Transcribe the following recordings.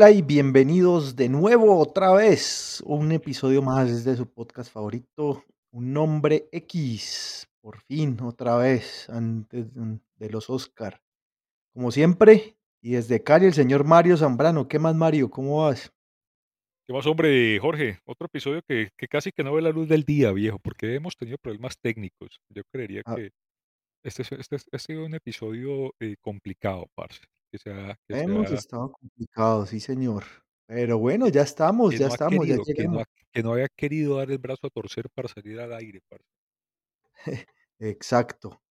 Hola y bienvenidos de nuevo otra vez. Un episodio más de su podcast favorito, Un Nombre X. Por fin, otra vez, antes de los Oscar. Como siempre, y desde Cali, el señor Mario Zambrano. ¿Qué más, Mario? ¿Cómo vas? ¿Qué más, hombre, Jorge? Otro episodio que, que casi que no ve la luz del día, viejo, porque hemos tenido problemas técnicos. Yo creería Ah, que este, es- este, es- ha sido un episodio eh, complicado, parce. Que sea, que hemos sea, estado complicados, sí, señor. Pero bueno, ya estamos, que ya no ha estamos, ya querido, que no, llegamos. ha- que no había querido dar el brazo a torcer para salir al aire, parce. Exacto.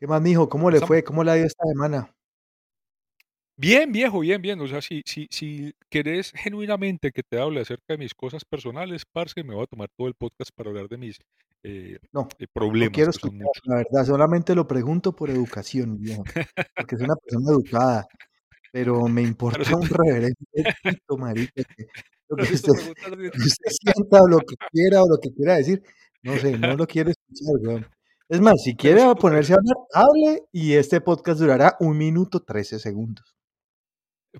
¿Qué más, mijo? ¿Cómo le Estamos fue? ¿Cómo le ha ido esta semana? Bien, viejo, bien, bien. O sea, si, si, si querés genuinamente que te hable acerca de mis cosas personales, parce, me voy a tomar todo el podcast para hablar de mis eh, No, eh, no problemas, quiero escuchar, la verdad, solamente lo pregunto por educación, viejo, porque soy una persona educada. Pero me importa un tú, reverendo marica, que lo que usted usted sienta, o lo que quiera, o lo que quiera decir, no sé, no lo quiero escuchar, weón. Es más, si quiere ponerse a hablar, hable, y este podcast durará un minuto 13 segundos,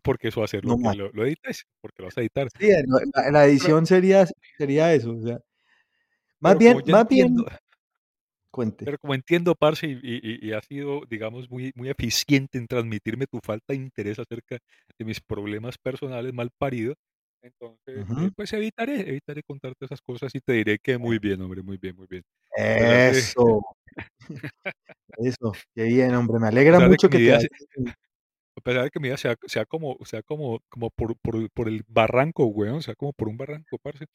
porque eso va a ser lo no que más. lo, lo edites, porque lo vas a editar. Sí, la Pero, edición sería sería eso, o sea, más bien más entiendo, bien cuente. pero como entiendo, parce, y, y, y has sido, digamos, muy, muy eficiente en transmitirme tu falta de interés acerca de mis problemas personales mal parido, entonces, eh, pues evitaré, evitaré contarte esas cosas y te diré que muy bien, hombre, muy bien, muy bien. Eso, eso, qué bien, hombre, me alegra que mucho que te vida, vaya se- bien. a pesar de que mi vida sea, sea como, sea como, como por, por, por el barranco, weón, sea como por un barranco, parce.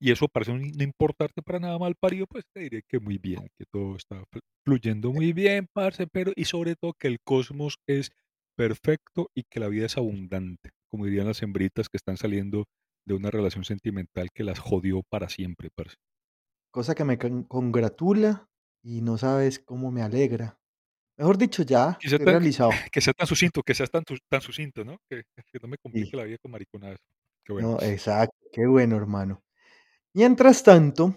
y eso parece no no importarte para nada mal parido, pues te diré que muy bien, que todo está fl- fluyendo muy bien, parce, pero y sobre todo que el cosmos es perfecto y que la vida es abundante, como dirían las hembritas que están saliendo de una relación sentimental que las jodió para siempre, parce. Cosa que me con congratula y no sabes cómo me alegra. Mejor dicho, ya Que sea tan, realizado. que sea tan sucinto, que seas tan, tan sucinto, ¿no? Que, que no me Sí, complique la vida con mariconadas. Qué bueno. no, exacto, qué bueno, hermano. Mientras tanto,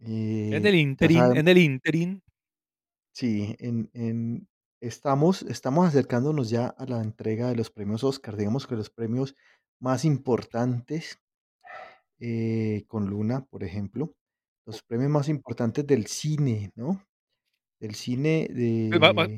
En eh, el interín, en el interín, sí, en en estamos estamos acercándonos ya a la entrega de los premios Oscar, digamos que los premios más importantes, eh, con Luna, por ejemplo, los premios más importantes del cine, ¿no? Del cine pues, de ma- más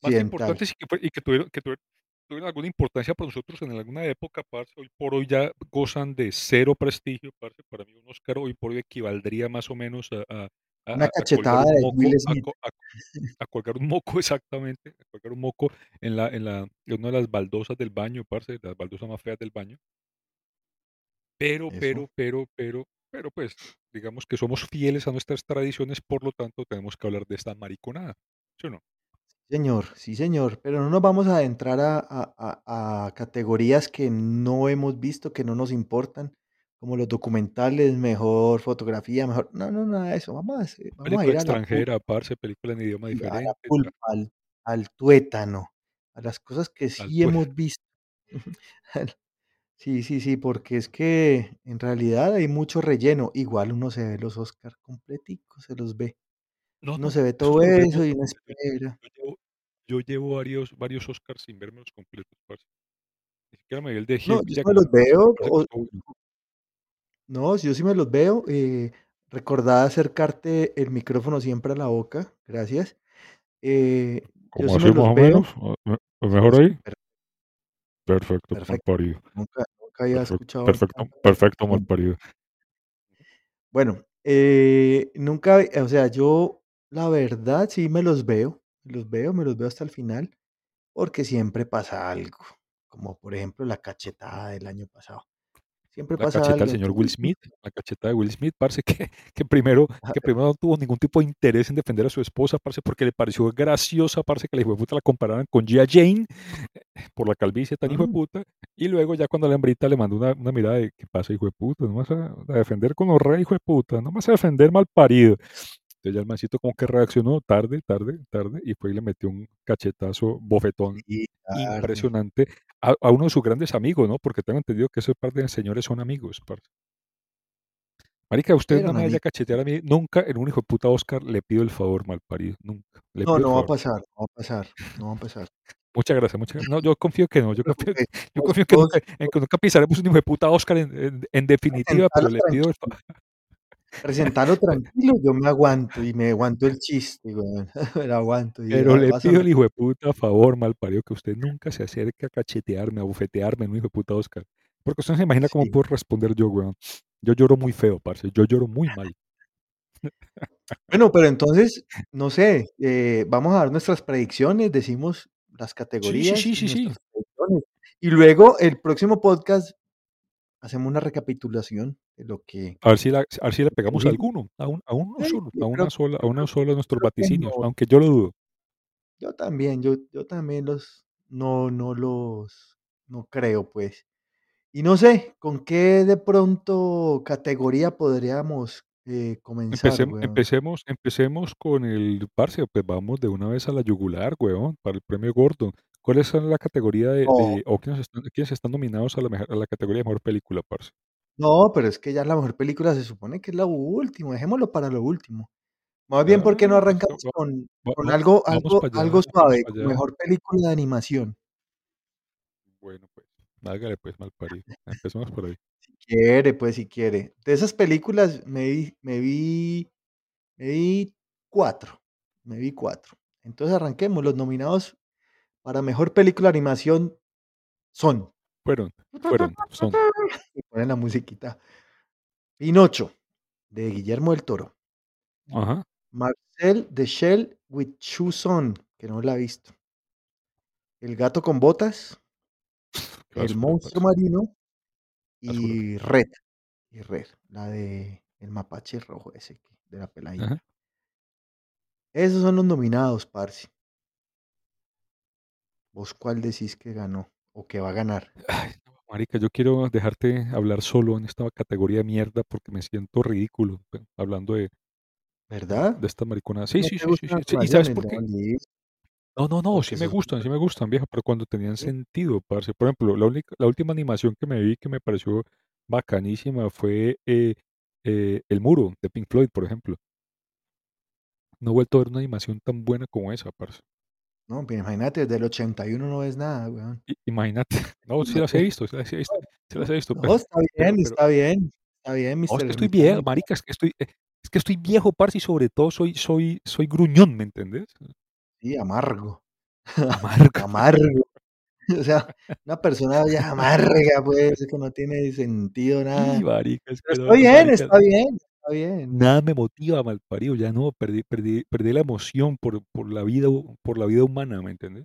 occidental. importantes y que, y que tuvieron, que tuvieron, tuvieron alguna importancia para nosotros en alguna época, parce, hoy por hoy ya gozan de cero prestigio, parce. Para mí un Oscar hoy por hoy equivaldría más o menos a, a- a- Una cachetada un de Will Smith. co- a- a colgar un moco exactamente, a colgar un moco en la, en la, en una de las baldosas del baño, parce, las baldosas más feas del baño. Pero, Eso. pero, pero, pero, pero pues, digamos que somos fieles a nuestras tradiciones, por lo tanto tenemos que hablar de esta mariconada, ¿sí o no? Señor, sí, señor, pero no nos vamos a adentrar a, a- a- a categorías que no hemos visto, que no nos importan, como los documentales, mejor fotografía, mejor. No, no, nada de eso. Vamos a, hacer- vamos a Película ir a la pulpa, extranjera, parce, película en idioma a la diferente, tal, pulpa, al, al tuétano, a las cosas que al sí hemos visto. Sí, sí, sí, porque es que en realidad hay mucho relleno. Igual uno se ve los Oscar completicos, se los ve. No, Uno no, se ve todo eso y uno yo espera. yo llevo yo llevo varios varios Oscars sin vérmelos completos, parce. Ni siquiera me vi el de No, Hugh yo sí me los Jackman, veo, parece que. No, yo sí me los veo. Eh, recordá acercarte el micrófono siempre a la boca. Gracias. Eh, yo ¿Cómo sí así me más los o veo. menos? ¿O me o Sí, mejor sí, ahí? per- Perfecto, mal perfecto. parido. Nunca, nunca había Perfecto, escuchado perfecto, perfecto, mal parido. Bueno, eh, nunca, o sea, yo la verdad sí me los veo. Los veo, me los veo hasta el final, porque siempre pasa algo. Como por ejemplo la cachetada del año pasado. Siempre La pasa cacheta del señor Will Smith, la cacheta de Will Smith, parce, que que primero que primero no tuvo ningún tipo de interés en defender a su esposa, parce, porque le pareció graciosa, parce, que la hijueputa la compararan con G.I. Jane, por la calvicie tan mm, hijueputa, y luego ya cuando la hembrita le mandó una una mirada de: "¿Qué pasa, hijueputa? No vas a a defender con hijo hijueputa, no me vas a defender malparido". Entonces ya el mancito como que reaccionó tarde, tarde, tarde, y fue y le metió un cachetazo, bofetón sí, impresionante a a uno de sus grandes amigos, ¿no? Porque tengo entendido que esos par de señores son amigos. Marica, usted no Eran me vaya a cachetear a mí nunca en un hijo de puta Oscar, le pido el favor, malparido, nunca. Le No, no va a favor. pasar, no va a pasar, no va a pasar. Muchas gracias, muchas gracias. No, yo confío que No no, yo confío yo confío que nunca en que nunca pisaremos un hijo de puta Oscar en en en definitiva, pero le pido el fa tranquilo, presentalo tranquilo, yo me aguanto y me aguanto el chiste, weón, me lo aguanto y pero le a pido el hijo de puta favor, malparido, que usted nunca se acerque a cachetearme, a bofetearme en un hijo de puta Oscar. Porque usted no se imagina cómo Sí. puedo responder yo, weón. Yo lloro muy feo, parce, yo lloro muy mal. Bueno, pero entonces, no sé, eh, vamos a dar nuestras predicciones, decimos las Sí, sí, categorías sí, sí, sí. predicciones. Y luego el próximo podcast hacemos una recapitulación de lo que A ver si la a ver si le pegamos a alguno, a un a uno solo, a creo una sola a uno solo de nuestros vaticinios, no. aunque yo lo dudo. Yo también, yo yo también los no no los no creo, pues. Y no sé, ¿con qué de pronto categoría podríamos, eh, comenzar, Empecem weón? empecemos empecemos con el parce, pues vamos de una vez a la yugular, huevón, para el premio Gordon. ¿Cuáles son la categoría de No, de o quiénes están quiénes están nominados a la meja a la categoría de mejor película, parce? no, pero es que ya la mejor película se supone que es la última, dejémoslo para lo último. Más bien, ¿por qué no listo, arrancamos con algo algo algo suave, mejor película de animación? Bueno, pues, hágale pues, malparido. Empecemos por ahí. Si quiere, pues, si quiere. De esas películas me vi me vi me vi 4, me vi 4. Entonces arranquemos, los nominados para mejor película de animación son Fueron fueron, son. y ponen la musiquita. Pinocho, de Guillermo del Toro. Ajá. Marcel the Shell with Shoes On, que no la he visto. El gato con botas, El monstruo marino y Red, y Red, la de el mapache rojo ese de la Ajá. peladita. Esos son los nominados, parce. ¿Vos cuál decís que ganó o que va a ganar? Ay, no, marica, yo quiero dejarte hablar solo en esta categoría de mierda porque me siento ridículo, pe hablando de ¿Verdad? de esta maricona. Sí, ¿No sí, sí, sí, ¿y sabes por qué? No, no, no, sí me gustan, sí me gustan, viejo, pero cuando tenían sentido, parce. Por ejemplo, la única la última animación que me vi que me pareció bacanísima fue, eh eh, El Muro, de Pink Floyd, por ejemplo. No he vuelto a ver una animación tan buena como esa, parce. No, pero imagínate, desde el 81 no ves nada, weón. Imagínate. No, sí las he visto, sí las he visto, sí las he visto, No, pero está bien, pero está bien, está bien, no, es que estoy viejo, marica, es que estoy, eh, es que estoy viejo, parce, y sobre todo soy soy soy gruñón, ¿me entendés? Sí, amargo. Amargo. Amargo. O sea, una persona ya amarga, pues, que no tiene sentido nada. marica, Pero está asqueroso, bien, marica. está bien, está bien. Nada me motiva, malparido, ya no, perdí perdí perdí la emoción por por la vida por la vida humana, ¿me entiendes?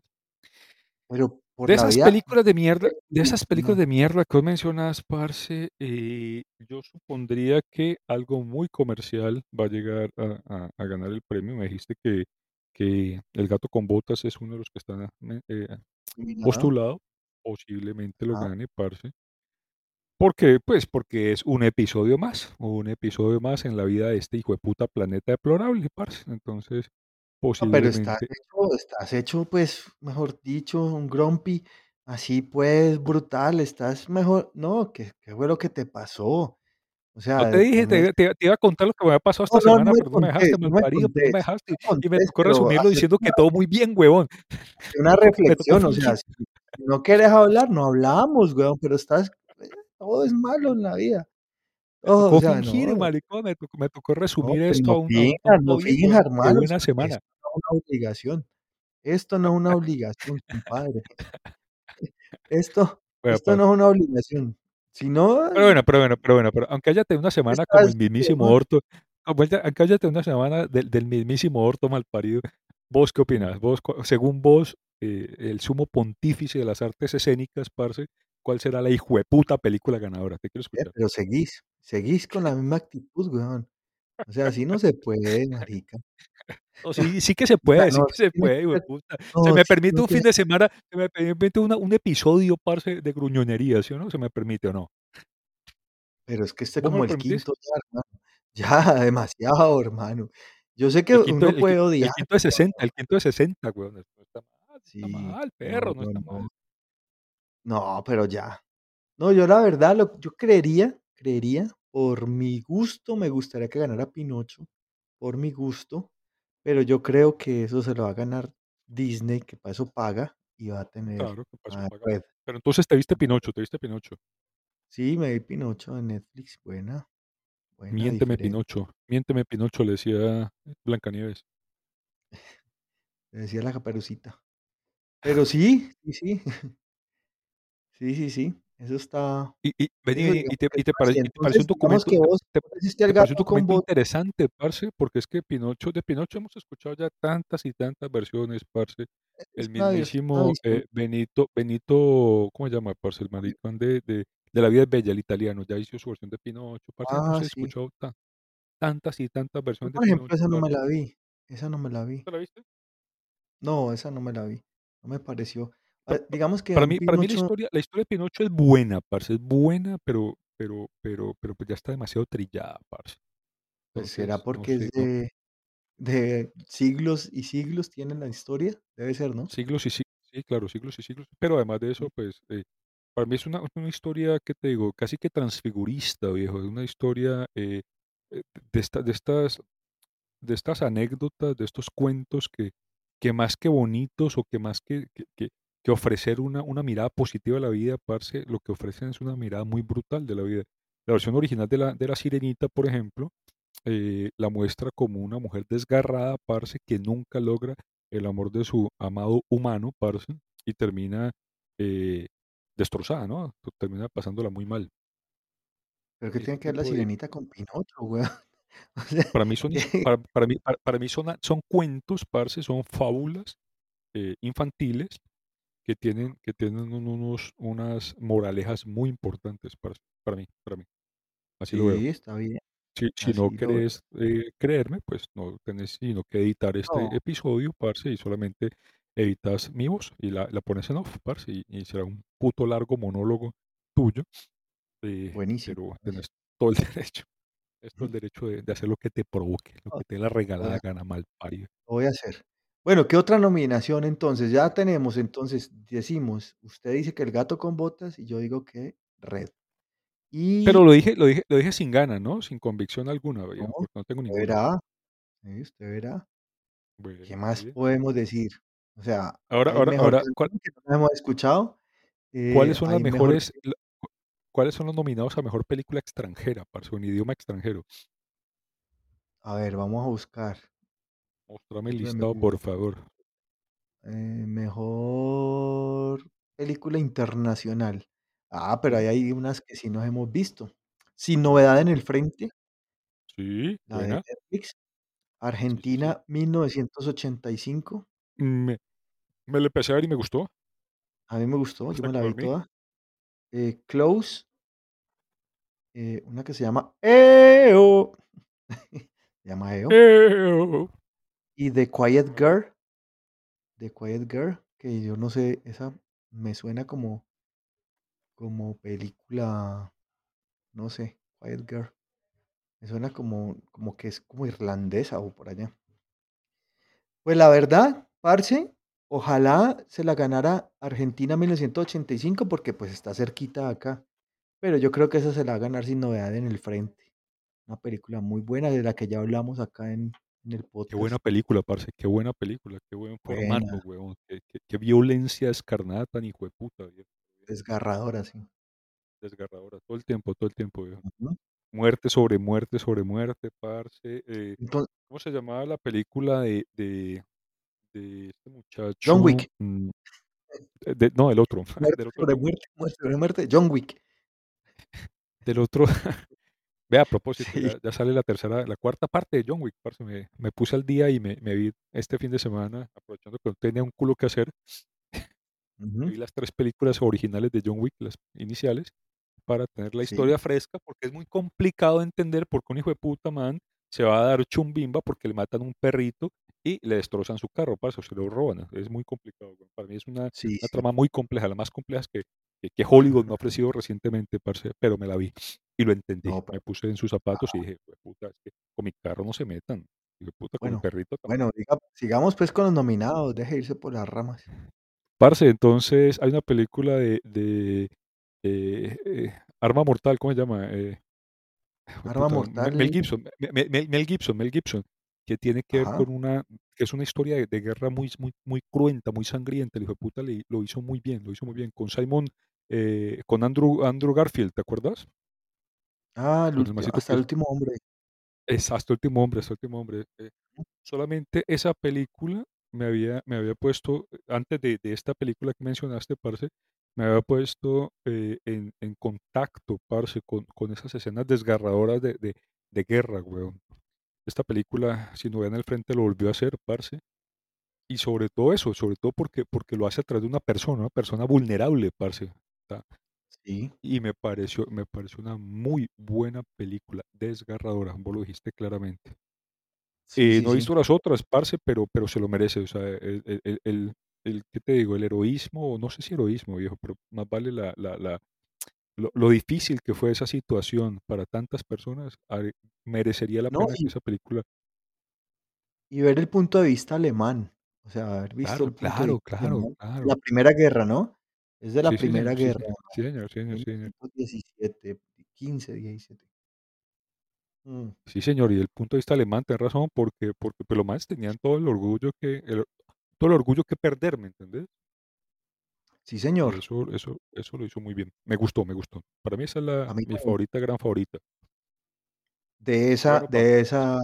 Pero por De esas vida películas de mierda de esas películas no, de mierda que vos mencionas, parce, eh, yo supondría que algo muy comercial va a llegar a a a ganar el premio. Me dijiste que que El gato con botas es uno de los que están, eh, postulado, posiblemente lo Ajá. gane, parce. ¿Por qué? Pues porque es un episodio más, un episodio más en la vida de este hijo de puta planeta deplorable, parce. Entonces, No, pero estás posiblemente hecho estás hecho, pues, mejor dicho, un grumpy, así, pues, brutal, estás mejor no, ¿qué qué fue lo que te pasó? O no te sea, dije, te te iba te iba a contar lo que me había pasado esta no, semana, pero no me dejaste, malparido, pero no me dejaste. Y me tocó resumirlo diciendo una que todo muy bien, huevón. una reflexión, o sea, si no quieres hablar, no hablamos, weón, pero estás todo es malo en la vida, todo, o sea, no, fingir, maricón, me tocó me tocó no, resumir pues esto no a un no bien, hermano, buena semana. esto no es una obligación, esto no es una obligación, compadre. Esto Bueno, esto no es una obligación. Si no, Pero bueno, pero bueno, pero bueno, pero aunque haya tenido una semana como el mismísimo weón, orto, aunque haya tenido una semana del del mismísimo orto malparido, ¿vos qué opinás? Vos, según vos, eh, el sumo pontífice de las artes escénicas, parce, cuál será la hijueputa película ganadora. Te quiero Eh, escuchar. pero seguís, seguís con la misma actitud, weón. O sea, así no se puede, marica. No, sí, sí que se puede, sí no, que se puede, hijueputa. Se no, me permite un fin de semana, se me permite una un episodio, parce, de gruñonería, ¿sí o no? ¿Se me permite o no? pero es que este es ¿Vos me como el permitís? quinto ya, hermano. Ya, demasiado, hermano. Yo sé que El quinto uno el puede el odiar, quinto de pero 60, el quinto de 60, weón. No está mal, no está sí, mal, no, perro, no no, está no. mal. No, pero ya. No, yo la verdad, lo yo creería creería, por mi gusto, me gustaría que ganara Pinocho, por mi gusto, pero yo creo que eso se lo va a ganar Disney, que para eso paga, y va a tener Claro, que para eso paga. Red. Pero entonces te viste Pinocho, te viste Pinocho. Sí, me vi Pinocho en Netflix, buena, buena, Miénteme diferente, Pinocho, miénteme Pinocho, le decía Blancanieves. le decía la Caperucita. Pero sí, sí, sí, sí, sí, sí, eso está Y y vení, y te y te pare te pareció un digamos documento que vos te te pareció un documento interesante, parce, porque es que Pinocho de Pinocho hemos escuchado ya tantas y tantas versiones, parce. es El mismísimo, eh, Benito Benito, ¿cómo se llama, parce? El maricón de de de La vida es bella, el italiano, ya hizo su versión de Pinocho, parce, hemos ah, sí. escuchado ta tantas y tantas versiones de por ejemplo, Pinocho, esa no me parce. la vi, esa no me la vi. ¿Te la viste? No, esa no me la vi, no me pareció. Ah, digamos que para mí para mí la historia la historia de Pinocho es buena, parce, es buena, pero pero pero pero, pues, ya está demasiado trillada, parce. pues, será no porque es no de de siglos y siglos tiene la historia, debe ser, ¿no? siglos y siglos, sí, claro, siglos y siglos. Pero además de eso, pues, eh, para mí es una una historia, ¿qué te digo? Casi que transfigurista, viejo, es una historia, eh, eh, de esta de estas de estas anécdotas, de estos cuentos que, que más que bonitos o que más que, que, que- que ofrecer una, una mirada positiva a la vida, parce, lo que ofrecen es una mirada muy brutal de la vida. La versión original de la, de la Sirenita, por ejemplo, eh, la muestra como una mujer desgarrada, parce, que nunca logra el amor de su amado humano, parce, y termina eh, destrozada, ¿no? Termina pasándola muy mal. Pero, ¿qué Ese tiene que ver la de, sirenita con Pinocho, weón? O sea, Para mí son, que para para mí para para mí son son cuentos, parce, son fábulas, eh, infantiles que tienen que tienen un unos unas moralejas muy importantes, parce, para mí para mí, así lo veo. sí, está bien, Si si no querés, eh, creerme, pues no tenés sino que editar este No, episodio, parce, y solamente editas mi voz y la la pones en off, parce, y y será un puto largo monólogo tuyo, eh, buenísimo, pero tenés todo el derecho. Esto el derecho de de hacer lo que te provoque, lo que te la regalada gana, malparido. lo voy a hacer. Bueno, ¿qué otra nominación entonces? Ya tenemos, entonces, decimos, usted dice que El gato con botas y yo digo que Red. Pero Y lo dije lo dije lo dije sin ganas, ¿no? Sin convicción alguna, no, porque no tengo usted ninguna. verá, usted verá. ¿Qué Bueno, más bien. podemos decir? O sea, Ahora hay ahora mejor ahora, ¿cuál canción que no hemos escuchado, eh, cuáles son las hay mejor mejores la cu cuáles son los nominados a mejor película extranjera, parce, o en idioma extranjero? a ver, vamos a buscar. Móstrame el listado, por favor. Eh, mejor película internacional. Ah, pero ahí hay unas que sí nos hemos visto. Sin novedad en el frente, sí, la de buena. Netflix. Sí, sí. Argentina 1985. Me me la empecé a ver y me gustó, A mí me gustó, yo hasta me que la vi dormí. toda. Eh, Close, eh, una que se llama EO. Se llama EO. ¡Eo! Y The Quiet. Girl. The Quiet Girl, que yo no sé, esa me suena como, como película, no sé, Quiet Girl. Me suena como, como que es como irlandesa o por allá. Pues la verdad, parce, ojalá se la ganara Argentina 1985 porque pues está cerquita acá. Pero yo creo que esa se la va a ganar sin novedad en el frente. Una película muy buena de la que ya hablamos acá en, en el Qué buena película, parce, qué buena película, qué buen formato, huevón, qué qué qué violencia descarnada tan hijueputa, viejo. desgarradora, sí. Desgarradora, todo el tiempo, todo el tiempo, viejo. Ujú. Muerte sobre muerte sobre muerte, parce. Eh, Entonces, ¿cómo se llamaba la película de, de, de este John muchacho? Wick. Mm, eh, de- no, del otro, Muerte del otro sobre John muerte sobre muerte. John Wick. Del otro. Ve, a propósito, Sí. ya, ya sale la tercera, la cuarta parte de John Wick, parce. Me, me puse al día y me, me vi este fin de semana, aprovechando que no tenía un culo que hacer. Me Ujú. vi las 3 películas originales de John Wick, las iniciales, para tener la Sí. historia fresca, porque es muy complicado de entender por qué un hijo de puta man se va a dar chumbimba porque le matan un perrito y le destrozan su carro, parce, o se lo roban. Es muy complicado. Para mí es una Sí, una trama muy compleja, la más compleja que que Hollywood me ha ofrecido recientemente, parce, pero me la vi y lo entendí. No, Me pero puse en sus zapatos y dije: "Jueputa, es que con mi carro no se metan, hijueputa, con mi bueno, perrito bueno, tampoco". diga sigamos, pues, con los nominados, deje de irse por las ramas. Parce, entonces hay una película de de, eh eh, Arma Mortal, ¿cómo se llama? Eh, Arma Me Mel mortal Gibson, Me Me Mel Mel Gibson Mel Gibson, que tiene que ver con una que es una historia de de guerra muy muy muy cruenta, muy sangrienta. El hijueputa le lo hizo muy bien, lo hizo muy bien. Con Simon, eh, con Andrew Andrew Garfield, ¿te acuerdas? Ah, el hasta que el es último hombre. es Hasta el último hombre, Hasta el último hombre. Eh, solamente esa película me había me había puesto, eh, antes de de esta película que mencionaste, parce, me había puesto, eh, en en contacto, parce, con con esas escenas desgarradoras de de de guerra, weón. Esta película, Sin novedad en el frente, lo volvió a hacer, parce, y sobre todo eso, sobre todo porque porque lo hace a través de una persona, una persona vulnerable, parce, Sí, y me pareció me pareció una muy buena película, desgarradora, vos lo dijiste claramente. sí, Eh, sí, no he visto las otras, parce, pero pero se lo merece, o sea, el el el ¿qué te digo? El heroísmo, no sé si heroísmo, viejo, pero más vale la la la lo lo difícil que fue esa situación para tantas personas, merecería la No, pena que y esa película y ver el punto de vista alemán, o sea, haber visto claro, el punto de claro, vista claro, claro. la Primera Guerra, ¿no? Es de la Sí, Primera señor, Guerra, sí, señor, sí, señor, sí, señor. novecientos diecisiete, quince, diecisiete. Mm, Sí, señor, y el punto de vista alemán, tenés razón, porque porque, pues, los manes tenían todo el orgullo que el todo el orgullo que perder, ¿me entendés? sí, señor. eso eso eso lo hizo muy bien. Me gustó, me gustó. Para mí esa es la mi también. favorita, gran favorita. De esa Bueno, de esa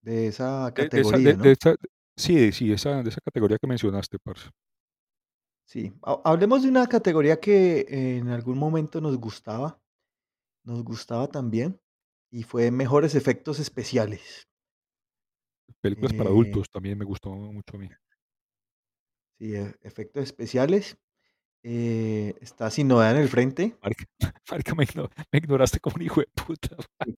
de esa de de categoría, de ¿no? esa sí, sí, esa de esa categoría que mencionaste, parce. Sí. Ha hablemos de una categoría que en algún momento nos gustaba, nos gustaba también, y fue mejores efectos especiales. Películas para Eh, adultos también me gustó mucho a mí. sí, e efectos especiales, eh, está Sin novedad en el frente. Marica marica, me igno me ignoraste como un hijo de puta. Sí,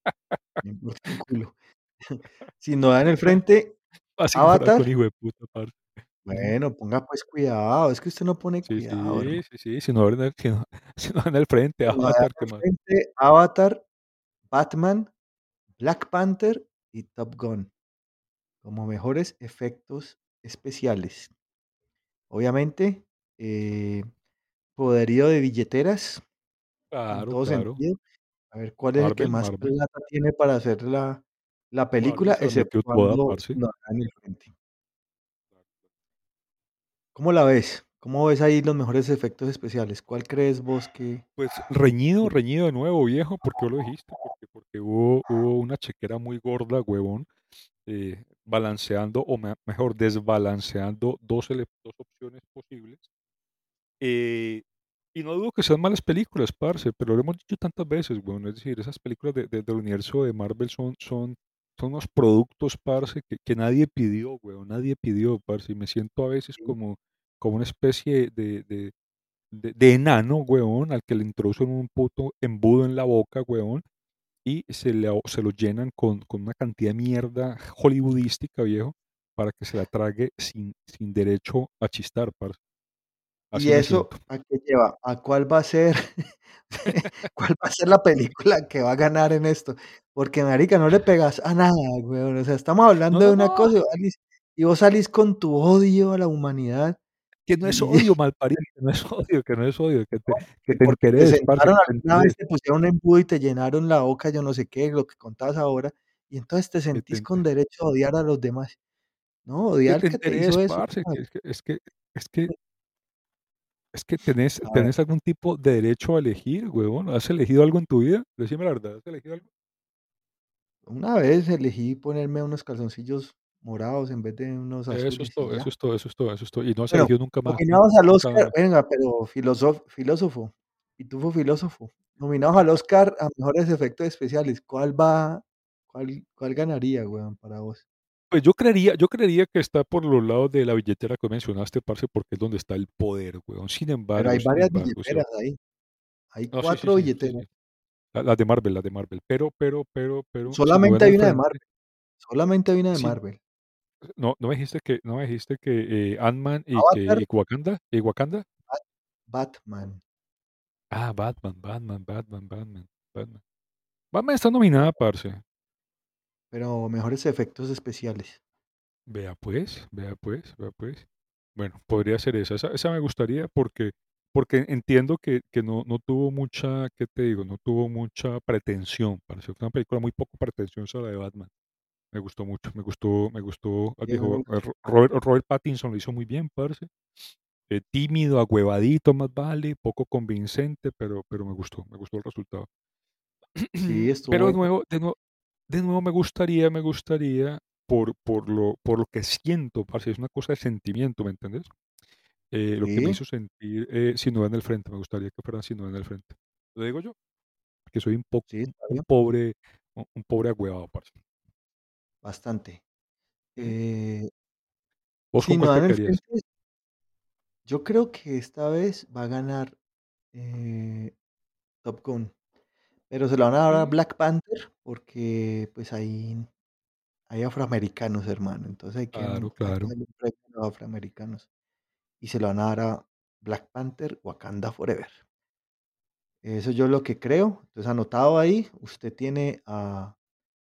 me importa un culo. Sin novedad en el frente, Vas a ignorar con Avatar. hijo de puta, parce. Bueno, ponga pues cuidado, es que usted no pone Sí, cuidado, sí, hermano. sí, sí, si no en el si no si no en el frente, Avatar, en ¿qué el más? frente, Avatar, Batman, Black Panther y Top Gun, como mejores efectos especiales. Obviamente, eh, poderío de billeteras en Claro, todo claro. sentido. A ver cuál es el que Marvel, más Marvel. plata tiene para hacer la la Marvel película, se la metió toda, exceptuando parce. Sin novedad en el frente. ¿Cómo la ves? ¿Cómo ves ahí los mejores efectos especiales? ¿Cuál crees vos que Pues reñido, reñido de nuevo, viejo, porque vos lo dijiste, porque hubo una chequera muy gorda, huevón, eh, balanceando, o me mejor, desbalanceando 2 ele 2 opciones posibles. Eh, y no dudo que sean malas películas, parce, pero lo hemos dicho tantas veces, weón. Es decir, esas películas de de del universo de Marvel son son son unos productos, parce, que que nadie pidió, weón, nadie pidió, parce, y me siento a veces como como una especie de de de de enano, weón, al que le introducen un puto embudo en la boca, weón, y se le se lo llenan con con una cantidad de mierda hollywoodística, viejo, para que se la trague sin sin derecho a chistar, parce. ¿Y Así eso a qué lleva? ¿A cuál va a ser cuál va a ser la película que va a ganar en esto? Porque, marica, no le pegas a nada, weón. O sea, estamos No, hablando de una no, cosa y vos salís con tu odio a la humanidad que no es odio, malparido, que no es odio, que no es odio, que te que te porque te sentaron que alguna vez, te pusieron un embudo y te llenaron la boca, yo no sé qué, lo que contabas ahora, y entonces te que te sentís con derecho a odiar a los demás. No, que odia al te que te hizo eso, parce, que es que es que es que tenés ver, tenés algún tipo de derecho a elegir, huevón, ¿has elegido algo en tu vida? Decime la verdad, ¿has elegido algo? una vez elegí ponerme unos calzoncillos morados en vez de unos Eso es azules y todo, ya. eso es todo, eso es todo, eso es todo, y no has Bueno, elegido nunca más, nominados al nunca Oscar más. venga, pero filosof filósofo, pitufo filósofo, nominados al Oscar a mejores efectos especiales, ¿cuál va cuál cuál ganaría, weón, para vos? Pues yo creería yo creería que está por los lados de la billetera que mencionaste, parce, porque es donde está el poder, weón. Sin Pero hay embargo sin varias embargo, billeteras ahí. Hay no, sí, sí, 4 sí, sí, billeteras. sí. La las de Marvel, las de Marvel. Pero pero pero pero Solamente hay una de Marvel, solamente hay una de Marvel. no no me dijiste que no me dijiste que, eh, Ant-Man y que Avatar, y Wakanda y Wakanda. Bat Batman, Ah, Batman, Batman, Batman, Batman, Batman. Batman está nominada, parce. Pero mejores efectos especiales. Vea pues, vea pues, vea pues. Bueno, podría ser esa. Esa, esa me gustaría porque, porque entiendo que, que no, no tuvo mucha, ¿qué te digo? No tuvo mucha pretensión. Pareció una película muy poco pretenciosa la de Batman. Me gustó mucho, me gustó, me gustó viejo eh, Robert, Robert Pattinson lo hizo muy bien, parce. Eh, tímido, agüevadito, más vale, poco convincente, pero, pero me gustó, me gustó el resultado. Sí, estuvo Pero de nuevo, de nuevo, de nuevo me gustaría, me gustaría, por, por lo, por lo que siento, parce, es una cosa de sentimiento, ¿me entendés? Eh, lo que me hizo sentir eh, Sin en el frente, me gustaría que fuera Sin en el frente. Lo digo yo, que soy un, po- sí, un, pobre, un, pobre agüevado, parce. bastante. Eh, ¿Vos si no el frente, yo creo que esta vez va a ganar, eh, Top Gun, pero se lo van a dar a Mm, Black Panther porque, pues, ahí hay afroamericanos, hermano, entonces hay que Claro, hay claro. darle un premio a los afroamericanos, y se lo van a dar a Black Panther, Wakanda Forever. Eso yo lo que creo, entonces anotado ahí, usted tiene a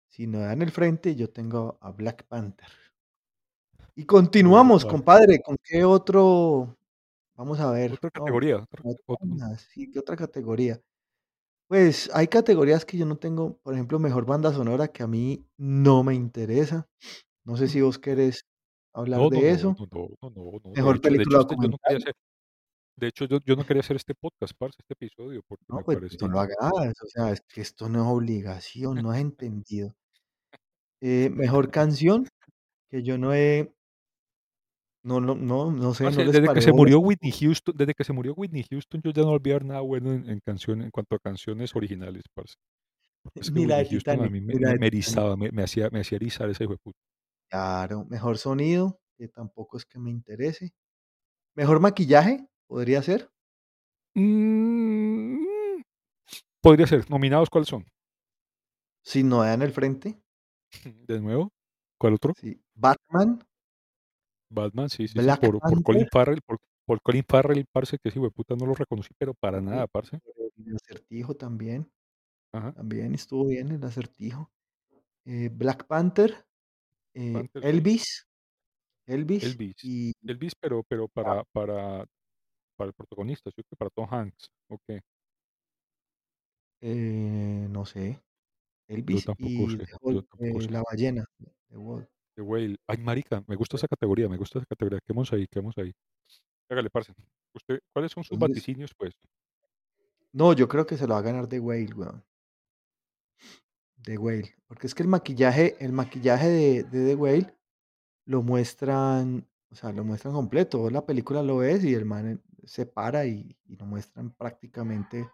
Si no dan el frente, yo tengo a Black Panther. Y continuamos, compadre, ¿con qué otro? Vamos a ver, Otra no, categoría, otra, no tantas, sí, ¿qué otra categoría? Pues, hay categorías que yo no tengo, por ejemplo, mejor banda sonora, que a mí no me interesa. No sé si vos querés hablar No, no, de no, eso. no, no, no, no, no. De Mejor hecho, de película hecho, este yo no quería documental, hacer, de hecho, yo, yo no quería hacer este podcast, parce, este episodio, porque no, me pues no lo parecía, hagas, o sea, es que esto no es obligación, no has entendido. Eh, mejor canción, que yo no he no no no no sé, les desde que se murió. Whitney Houston, desde que se murió Whitney Houston, yo ya no ver nada bueno en, en canciones, en cuanto a canciones originales, parce. Es que Whitney Houston a mí me, me, me erizaba, me, me hacía, me hacía erizar ese hijo de puta. Claro, mejor sonido, que tampoco es que me interese. Mejor maquillaje, podría ser, Mm, podría ser. ¿Nominados cuáles son? si no dan el frente, De nuevo. ¿Cuál otro? sí. Batman, Batman, sí, sí, sí. Por, por Colin Farrell, por, por Colin Farrell, parce, que hijo de puta no lo reconocí, pero para sí, nada, parce. el Acertijo también, Ajá. también estuvo bien el Acertijo. Eh, Black Panther, eh, Panther, sí. Elvis, Elvis Elvis. y, Elvis, pero, pero ah, para, para, para el protagonista, ¿sí? Para Tom Hanks. Ok. eh, no sé, Yo Elvis tampoco y sé. The Yo Hulk, tampoco eh, sé. la ballena, The Whale. The Whale. Ay, marica, me gusta esa categoría, me gusta esa categoría. Quedemos ahí, quedemos ahí. Hágale, parce. Usted, ¿cuáles son sus Entonces, vaticinios, pues? no, yo creo que se lo va a ganar The Whale, weón. The Whale, porque es que el maquillaje el maquillaje de de The Whale lo muestran, o sea, lo muestran completo. La película lo ves y el man se para y y lo muestran prácticamente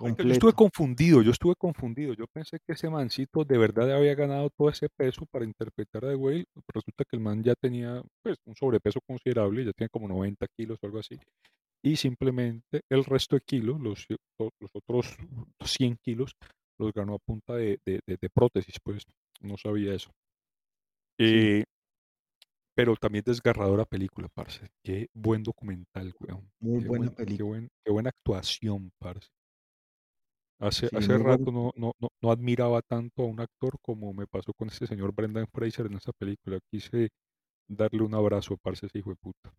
Marica, yo estuve completo. confundido, yo estuve confundido. Yo pensé que ese mancito de verdad había ganado todo ese peso para interpretar a The Whale. pero Resulta que el man ya tenía pues, un sobrepeso considerable, ya tiene como 90 kilos o algo así. Y simplemente el resto de kilos, los, otros 100 kilos, los ganó a punta de, de- de- de prótesis, pues no sabía eso. Sí, Eh, pero también desgarradora película, parce. Qué buen documental, weón. muy Qué buena buen, qué película. buen, qué buena actuación, parce. Hace, Sí, hace rato no, no, no, no admiraba tanto a un actor como me pasó con este señor Brendan Fraser en esta película. Quise darle un abrazo, parce, ese hijo de puta.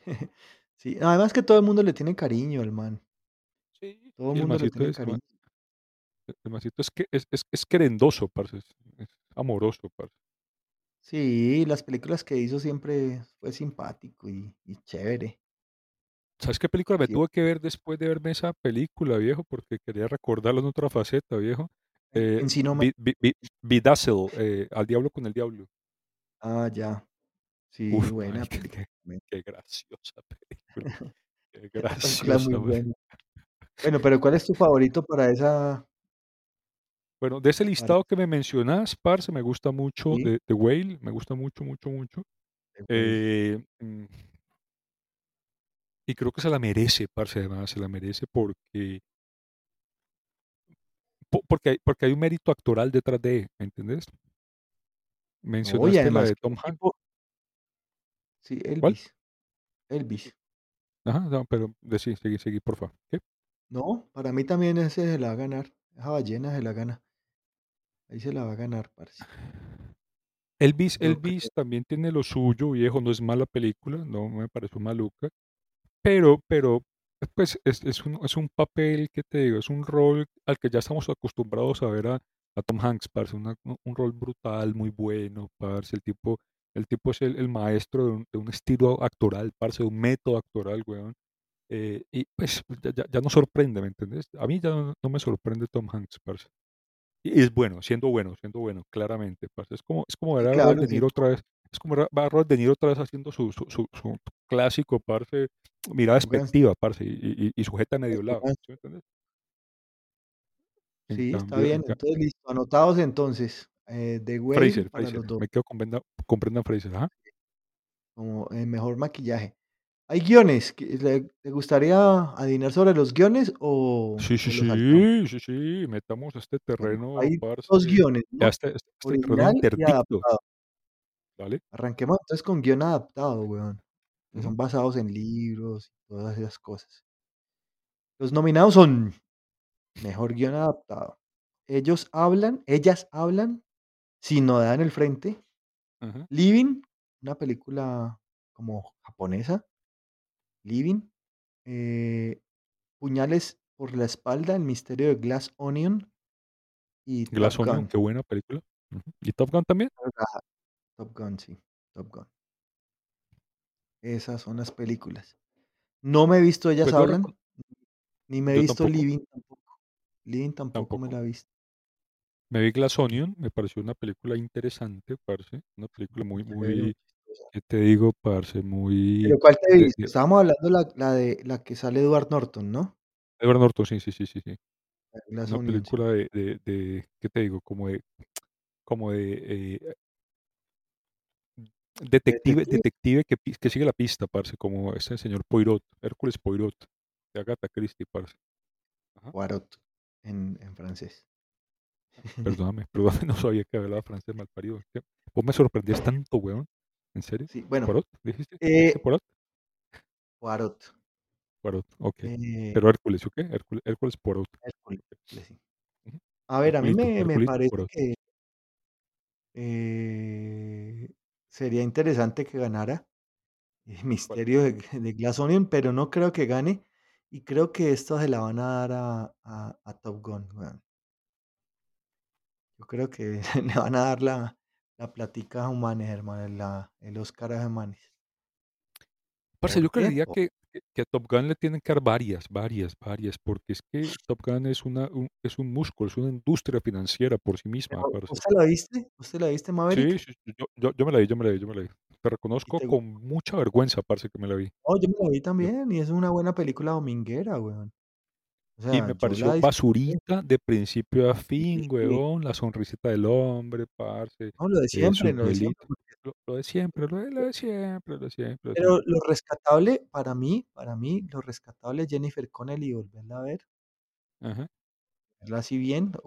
Sí, además que todo el mundo le tiene cariño al man, Sí. todo el mundo le tiene es, cariño. el masito es que es, es, es querendoso, parce. Es, es amoroso, parce. Sí, las películas que hizo siempre fue simpático y y chévere. ¿Sabes qué película me Sí, tuve que ver después de verme esa película, viejo? Porque quería recordarlo en otra faceta, viejo. en Eh, en Bedazzle, eh, Al Diablo con el Diablo. ah, ya. Sí, Uf, buena qué, graciosa película. Qué muy graciosa, buena. Bueno, pero ¿cuál es tu favorito para esa Bueno, de ese listado que me mencionas, parce, me gusta mucho Sí, The The Whale, me gusta mucho, mucho, mucho. Eh, mm, y creo que se la merece, parce, además, se la merece porque po porque hay porque hay un mérito actoral detrás de, ¿me entendés? Mencionaste la de Tom Hanks, sí, ¿cuál? Elvis, Elvis. Ajá, no, pero decí, seguí, seguí, porfa. ¿Qué? No, para mí también ese se la va a ganar. Esa ballena se la gana. Ahí se la va a ganar, parce. Elvis Elvis también tiene lo suyo, viejo, no es mala película, no me pareció maluca. Pero pero, pues, es es un es un papel, ¿qué te digo? Es un rol al que ya estamos acostumbrados a ver a a Tom Hanks, parce, una un rol brutal, muy bueno, parce, el tipo el tipo es el el maestro de un de un estilo actoral, parce, de un método actoral, weón, eh, y pues, ya no sorprende, ¿me entendés? A mí ya no no me sorprende Tom Hanks, parce. Y es bueno, siendo bueno, siendo bueno, claramente, parce. Es como es como ver a claro, sí, Niro otra vez es como ver a ver a Robert De Niro otra vez haciendo su su su su clásico, parce, mirada despectiva, parce, y y y sujeta a medio lado. ¿sí está bien. Entonces, listo, anotados entonces. Eh, Whale Fraser, para Fraser, los 2 me quedo con Brenda con Brendan Fraser, ajá. como el mejor maquillaje. ¿Hay guiones? le te gustaría adivinar sobre los guiones o Sí, sí, sí, sí, sí, metamos este terreno, hay parce, 2 guiones, ¿no? este este este terreno interdicto, ¿vale? Arranquemos entonces con guion adaptado, weón, que Ujú, son basados en libros y todas esas cosas. Los nominados son Mejor guion adaptado. Ellos hablan ellas hablan sin nodal en el frente. ajá. Living, una película como japonesa, Living, eh, Puñales por la espalda, El misterio de Glass Onion y Glass Top Onion, Gun. qué buena película. Ujú. ¿Y Top Gun también? Top Gun, sí, Top Gun. Esas son las películas. No me he visto Ellas Pues hablan, ni me he visto tampoco, Living tampoco. Living tampoco me la he visto. Me vi Glass Onion, me pareció una película interesante, parce, una película muy, Muy. ¿qué te digo, parce? Muy Pero, ¿cuál te viste? Estábamos hablando la la de la que sale Edward Norton, ¿no? Edward Norton, sí, sí, sí, sí, sí. Glass Una Onion, sí. película de de de, ¿qué te digo? Como de como de, eh, detective Detective que sigue la pista, parce, como ese señor Poirot, Hércules Poirot, de Agatha Christie, parce. Ajá. Poirot en en francés. Perdóname, perdóname, no sabía que hablaba francés malparido. Es que vos me sorprendías tanto, weón. ¿En serio? Sí, bueno, ¿Poirot? ¿Dijiste? ¿Dijiste eh, Poirot? Poirot, Poirot, okey. eh, Pero Hércules, ¿o qué? Hércules Hércules Poirot. Hércules, sí. A ver, a mí me parece Poirot. que, eh, sería interesante que ganara El ¿Cuál? misterio de de Glass Onion, pero no creo que gane, y creo que esta se la van a dar a a a Top Gun. Yo creo que le van a dar la la plática a Humanes, hermano, la el Oscar a Humanes. Parce, ¿Por yo creería que que que a Top Gun le tienen que dar varias, varias, varias, porque es que Top Gun es una un es un músculo, es una industria financiera por sí misma. ¿usted la viste? ¿Usted la viste, Maverick? sí, sí, yo yo yo me la vi, yo me la vi, yo me la vi. Te ¿Y reconozco te con mucha vergüenza, parce, que me la vi. No, yo me la vi también, y es una buena película dominguera, weón. O y me pareció basurita de principio a fin, huevón, la sonrisita del hombre, parce, no, lo de siempre, lo de siempre, lo lo de siempre, lo de lo de siempre, lo de siempre, pero lo rescatable para mí para mí, lo rescatable es Jennifer Connelly y volverla a ver, Ajá. verla así bien, qué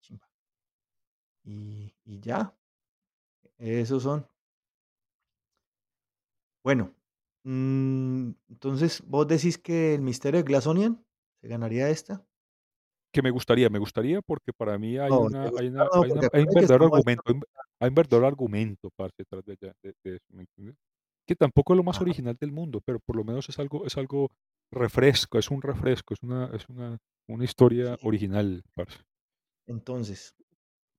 chimba. Y y ya, esos son. Bueno, mm, entonces, ¿vos decís que El misterio de Glass Onion se ganaría esta? Que me gustaría, me gustaría porque para mí hay No, ¿te una hay una no? hay una Porque hay un verdadero argumento, hay un hay un verdadero argumento, parce, detrás de de de eso, ¿me entiendes? Que tampoco es lo más ajá, original del mundo, pero por lo menos es algo es algo refresco, es un refresco, es una es una una historia sí. original, parce. Entonces,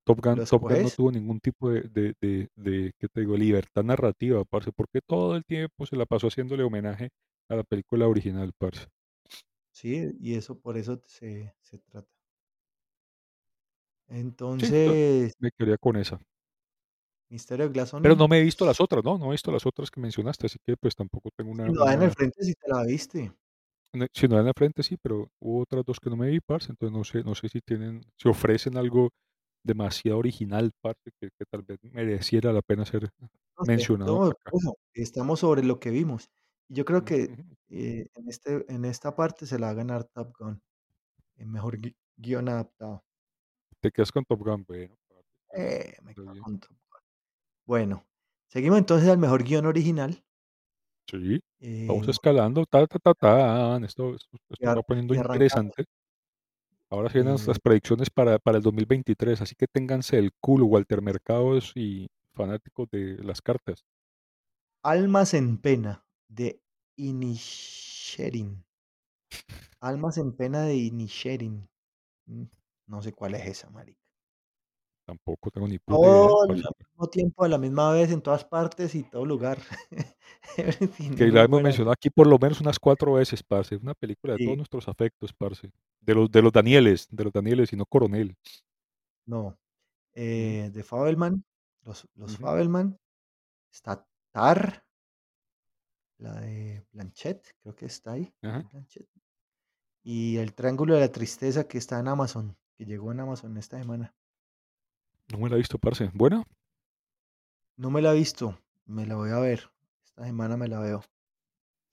Top Gun ¿lo Top Gun no tuvo ningún tipo de de de de, ¿qué te digo?, libertad narrativa, parce, porque todo el tiempo se la pasó haciéndole homenaje a la película original, parce. Sí, y eso por eso se se trata. Sí, Entonces, me quedaría con esa. ¿Misterio de Glass Pero no Onion? me he visto las otras, ¿no? No he visto las otras que mencionaste, así que, pues, tampoco tengo una Sin Nodal en el una frente sí te la viste. Si no en la frente sí, pero hubo otras 2 que no me vi, parce, entonces no sé no sé si tienen si ofrecen algo demasiado original, parce, que que tal vez mereciera la pena ser No sé, mencionado no, acá. eso, estamos sobre lo que vimos. Y yo creo que, eh, en este en esta parte se la va a ganar Top Gun, el mejor gui guion adaptado. Te quedas con Top Gun, bueno, Eh, me quedo con Top Gun. Bueno, seguimos entonces al mejor guion original, Sí, vamos eh, escalando, ta, ta, ta, tan, esto esto y esto se ar va poniendo y arrancamos, interesante. Ahora se vienen nuestras eh, predicciones para para el 2023, así que ténganse el culo, Walter Mercados y fanáticos de las cartas. Almas en pena, de Inisherin. Almas en pena de Inisherin. Mm, no sé cuál es esa, marica. Tampoco tengo ni puta idea, Todo al parce. mismo tiempo, a la misma vez, en todas partes y todo lugar. Que la hemos mencionado aquí por lo menos unas 4 veces, parce. Una película de todos nuestros afectos, parce. De los de los Danieles, de los Danieles y no Coronel. no. Ujú, Eh, de Fabelman, los los ujú, Fabelman, está Tar, la de Blanchett, creo que está ahí, ajá. Kate Blanchett. Y El Triángulo de la Tristeza, que está en Amazon, que llegó en Amazon esta semana. No me la he visto, parce. ¿Buena? No me la he visto, me la voy a ver. Esta semana me la veo.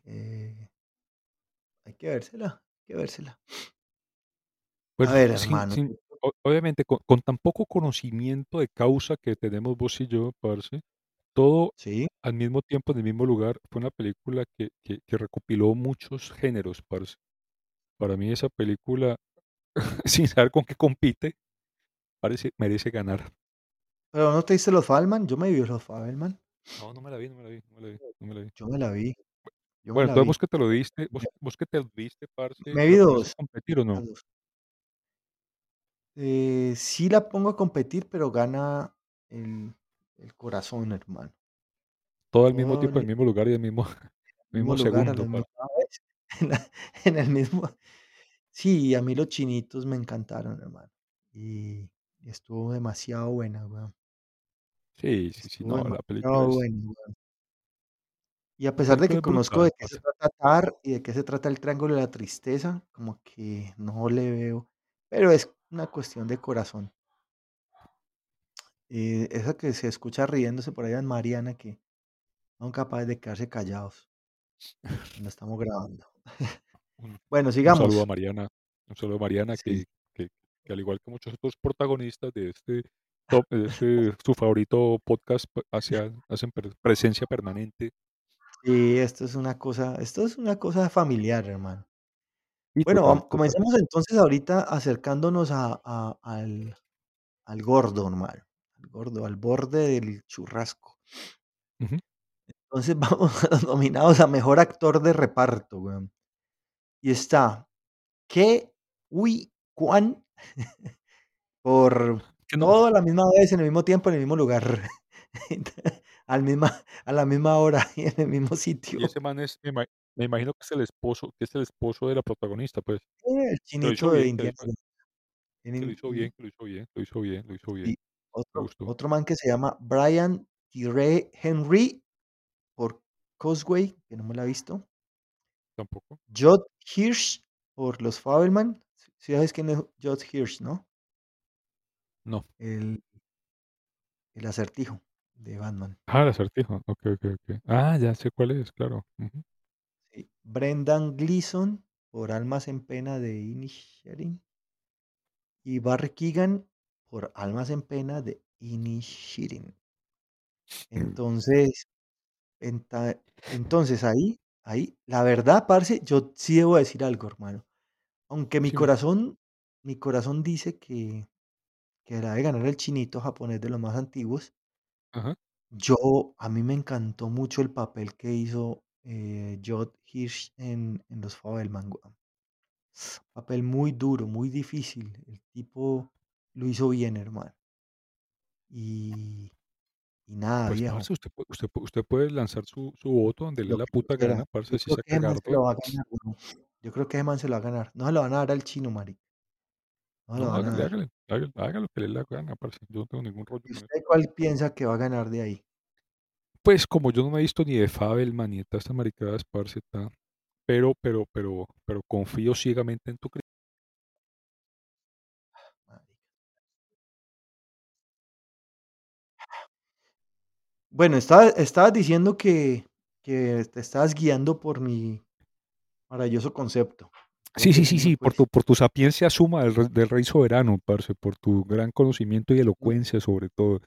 Eh, hay que vérsela, hay que vérsela. A Bueno, ver, sin hermano, sin obviamente, con con tan poco conocimiento de causa que tenemos vos y yo, parce, todo sí, al mismo tiempo, en el mismo lugar, fue una película que que que recopiló muchos géneros, parce. Para mí esa película, sin saber con qué compite, parece merece ganar. pero, ¿no te viste los Fabelman? Yo me vi los Fabelman. No, no me la vi, no me la vi, no me la vi, no me la vi. Yo me la vi, yo me Bueno, la entonces vi. vos que te lo diste, Me vos vos que te lo viste, parce, me vi ¿la pones a 2, competir o no? las 2. Eh, sí la pongo a competir, pero gana el el corazón, hermano. Todo al mismo tiempo, en el mismo lugar y el mismo mismo segundo, en la en el mismo sí, a mí los Chinitos me encantaron, hermano, y estuvo demasiado buena, weón. Sí, sí, sí, no, la película demasiado es buena, weón. Y a pesar de que conozco de qué se trata Tar y de qué se trata el Triángulo de la Tristeza, como que no le veo, pero es una cuestión de corazón. Eh, esa que se escucha riéndose por allá en Mariana, que son capaces de quedarse callados cuando estamos grabando. Bueno, un saludo a sigamos. Mariana, un saludo a Mariana Sí, que que que al igual que muchos otros protagonistas de este top de este su favorito podcast, pues, hacia hacen pre presencia permanente sí, esto es una cosa esto es una cosa familiar, hermano. y Bueno, total, comencemos entonces ahorita acercándonos a a al al gordo, hermano, gordo, al borde del churrasco. Entonces, vamos a los nominados a mejor actor de reparto, weón. Y está Ke Huy Quan por Que no todo a la misma vez, en el mismo tiempo, en el mismo lugar, al misma a la misma hora y en el mismo y sitio. ese man es me ima me imagino que es el esposo que es el esposo de la protagonista, pues, el lo chinito de Indiana lo Tienen hizo bien, lo hizo bien, lo hizo bien, lo hizo bien, otro otro man que se llama Brian Tyree Henry por Causeway, que no me la he visto. tampoco. Judd Hirsch por Los Fabelman. Sí sabes quién es Judd Hirsch, ¿no? No. El el Acertijo de Batman. Ah, el acertijo, okey, okey, okey. Ah, ya sé cuál es, claro. Sí. Brendan Gleeson por Almas en pena de Inisherin. Y Barry Keoghan por Almas en pena de Inisherin. Entonces, enta entonces ahí ahí, la verdad, parce, yo sí debo decir algo, hermano. Aunque mi corazón mi corazón dice que que la debe ganar el chinito japonés de los más antiguos. Ajá. Yo a mí me encantó mucho el papel que hizo, eh, Judd Hirsch en en Los Fabelman. Papel muy duro, muy difícil. El tipo lo hizo bien, hermano. Y y nada, Pues, viejo. parce, usted usted usted puede lanzar su su voto donde le la puta gana, parce, man se ganar. Yo creo que ese man se lo va a ganar. No se lo van a dar al chino, marica. No se lo No, van a hágale, dar. hágale, hágale, haga lo que le la gana, parce, yo no tengo ningún rollo ¿Y usted cuál piensa que va a ganar de ahí? Pues, como yo no me he visto ni de Fabelman ni de estas maricadas, parce, ta pero pero pero pero confío ciegamente en tu cri Bueno, estaba estabas diciendo que que te estabas guiando por mi maravilloso concepto. Sí, sí, sí, sí, por tu pues. por tu sapiencia suma del del rey soberano, parce, por tu gran conocimiento y elocuencia, sobre todo,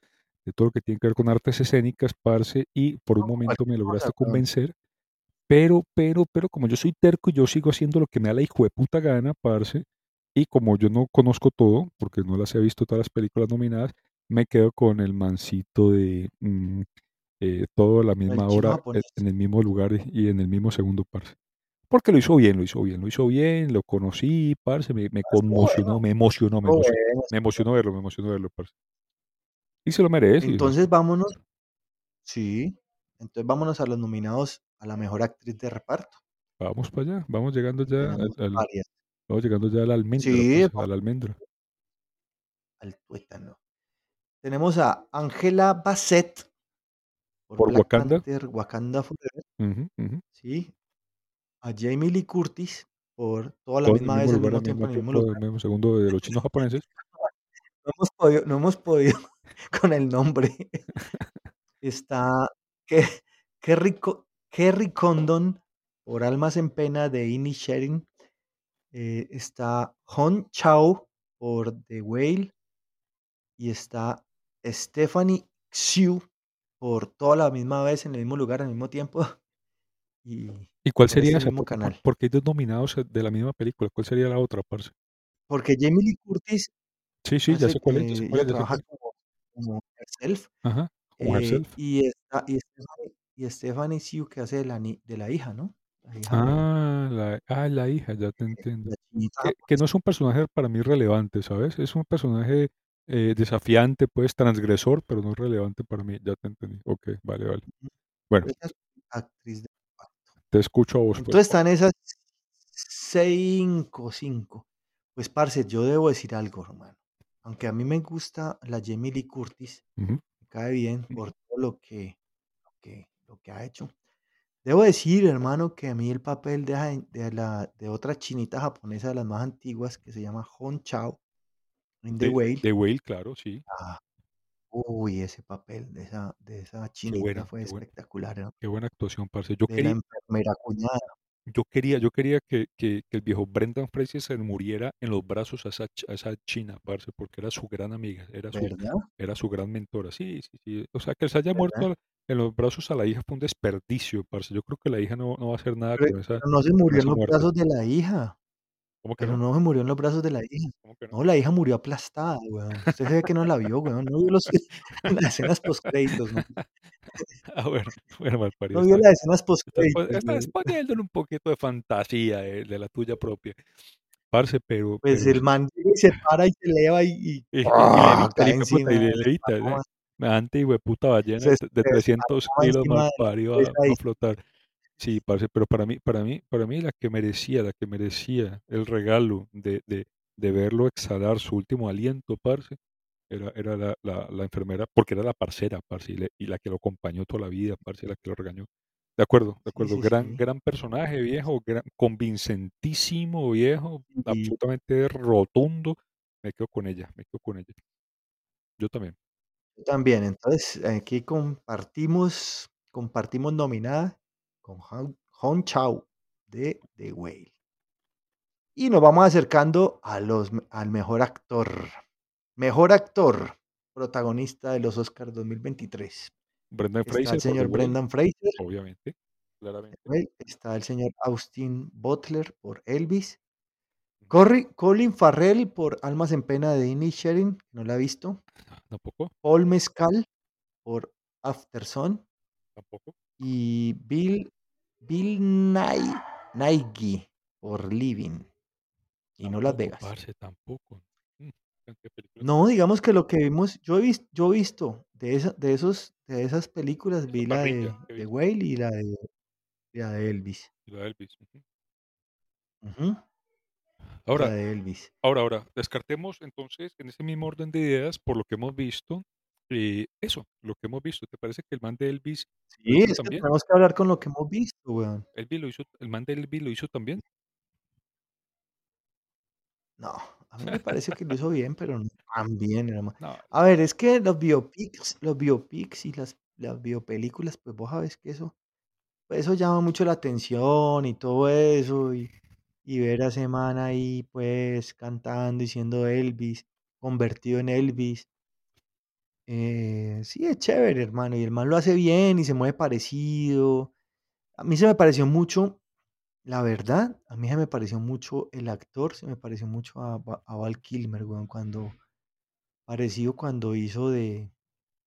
de todo lo que tiene que ver con artes escénicas, parce, y por un momento me lograste convencer, pero pero pero como yo soy terco y yo sigo haciendo lo que me da la hijueputa gana, parce, y como yo no conozco todo, porque no las he visto todas las películas nominadas, me quedo con el mansito de, mm, eh, todo a la misma hora, e japonés. en el mismo lugar y en el mismo segundo, parce. Porque lo hizo bien, lo hizo bien, lo hizo bien, lo conocí, parce, me conmocionó, me emocionó, me emocionó, me emocionó verlo, me emocionó verlo, parce. Y se lo merece, Entonces, vámonos sí, entonces vámonos a los nominados a la mejor actriz de reparto, Vamos para allá, vamos llegando ya al al vamos llegando ya a la almendra, Sí, parce, a vamos la almendra. al tuétano. Tenemos a Angela Bassett por Por Wakanda. Panther: Wakanda Forever. Sí, a Jamie Lee Curtis por Todo a la Todo misma vez, al mismo tiempo, mismo en el mismo tiempo, lugar. al mismo segundo de los chinos japoneses. No hemos podido no hemos podido con el nombre. Está Ke Kerry Kerry Condon por Almas en pena de Inisherin. Eh, está Hong Chau por The Whale. Y está Stephanie Hsu por Todo a la misma vez, en el mismo lugar, al mismo tiempo, y ¿Y cuál sería esa? mismo por canal. porque hay 2 nominados, eh, de la misma película, ¿cuál sería la otra, parce? Porque Jamie Lee Curtis Sí, sí, ya sé cuál es, ya sé cuál ella es, ya sé trabaja como como herself, Ajá, como eh, Herself. y está y Stephanie y Stephanie que hace de la ni de la hija, ¿no? La hija de Ah, la ah, la hija, ya te entiendo. chinita Que que no es un personaje para mí relevante, ¿sabes? Es un personaje, eh, desafiante, pues, transgresor, pero no relevante para mí, ya te entendí. Okey, vale, vale. Bueno, Ella es actriz de reparto. te escucho a vos, pues, Entonces, están esas 5, 5. Pues, parce, yo debo decir algo, hermano. Aunque a mí me gusta la Jamie Lee Curtis, me cae bien por todo lo que lo que lo que ha hecho. Debo decir, hermano, que a mí el papel de de la de otra chinita japonesa de las más antiguas, que se llama Hong Chau, The De Whale The Whale, claro, sí. ah, uy, ese papel de esa de esa chinita buena, fue qué buena, espectacular, ¿no? qué buena actuación, parce. Yo De la quería enfermera cuñada, yo quería yo quería que que que el viejo Brendan Fraser se muriera en los brazos a esa a esa china, parce, porque era su gran amiga, era su ¿verdad? era su gran mentora. Sí, sí, sí. O sea, que se haya ¿Verdad? muerto en los brazos a la hija fue un desperdicio, parce. Yo creo que la hija no no va a hacer nada Pero con esa pero no se murió en los muerte. brazos de la hija. ¿Cómo que Pero no? no se murió en los brazos de la hija. ¿Cómo que no? No, la hija murió aplastada, weón. Usted se ve que no la vio, weón. No vio los las escenas postcréditos, ¿no? Ah, bueno, bueno, malparido, No vio las escenas postcréditos, estás weón. poniéndole un poquito de fantasía, eh, de la tuya propia. Parce, pero Pues pero el man se para y se eleva y y le levita, cama, semejante hijueputa ballena de se t de 300 desparrama kilos va y a flotar. Sí, parce, pero para mí para mí para mí la que merecía la que merecía el regalo de de de verlo exhalar su último aliento, parce, era era la la la enfermera, porque era la parcera, parce, y le y la que lo acompañó toda la vida, parce, la que lo regañó. De acuerdo, de sí, acuerdo, sí, gran sí. gran personaje, viejo, gran convincentísimo, viejo, Y absolutamente rotundo. Me quedo con ella, me quedo con ella. Yo también. yo también. Entonces, aquí compartimos compartimos nominada con Hong Hong Chau de The Whale. Y nos vamos acercando a los al mejor actor. Mejor actor protagonista de los Oscars 2023. Brendan Está el Fraser señor Brendan Fraser, obviamente, claramente. está el señor Austin Butler por Elvis. Corri Colin Farrell por Almas en pena de Inisherin, no la he visto, ¿Tampoco? Paul Mescal por Aftersun ¿Tampoco? y Bill Bill Nighy por Living y no Las Vegas. parce, tampoco. Mm, de No, digamos que lo que vimos, yo he vis yo he visto de esa de esos de esas películas, vi la de visto, Whale y la de la de Elvis. la de Elvis, y la Ahora de Elvis. ahora ahora, descartemos entonces, en ese mismo orden de ideas, por lo que hemos visto, eh, eso, lo que hemos visto, ¿te parece que el man de Elvis Sí, hizo es que también? tenemos que hablar con lo que hemos visto, weón. ¿Elvis lo hizo el man de Elvis lo hizo también? No, a mí me parece que lo hizo bien, pero no tan bien, hermano. No, A ver, es que los biopics los biopics y las las biopelículas, pues vos sabés que eso pues eso llama mucho la atención y todo eso, y y ver a ese man ahí, pues, cantando y siendo Elvis, convertido en Elvis. Eh, sí, es chévere, hermano, y el man lo hace bien y se mueve parecido. A mí se me pareció mucho, la verdad, a mí se me pareció mucho el actor, se me pareció mucho a Va a Val Kilmer, weón, cuando parecido cuando hizo de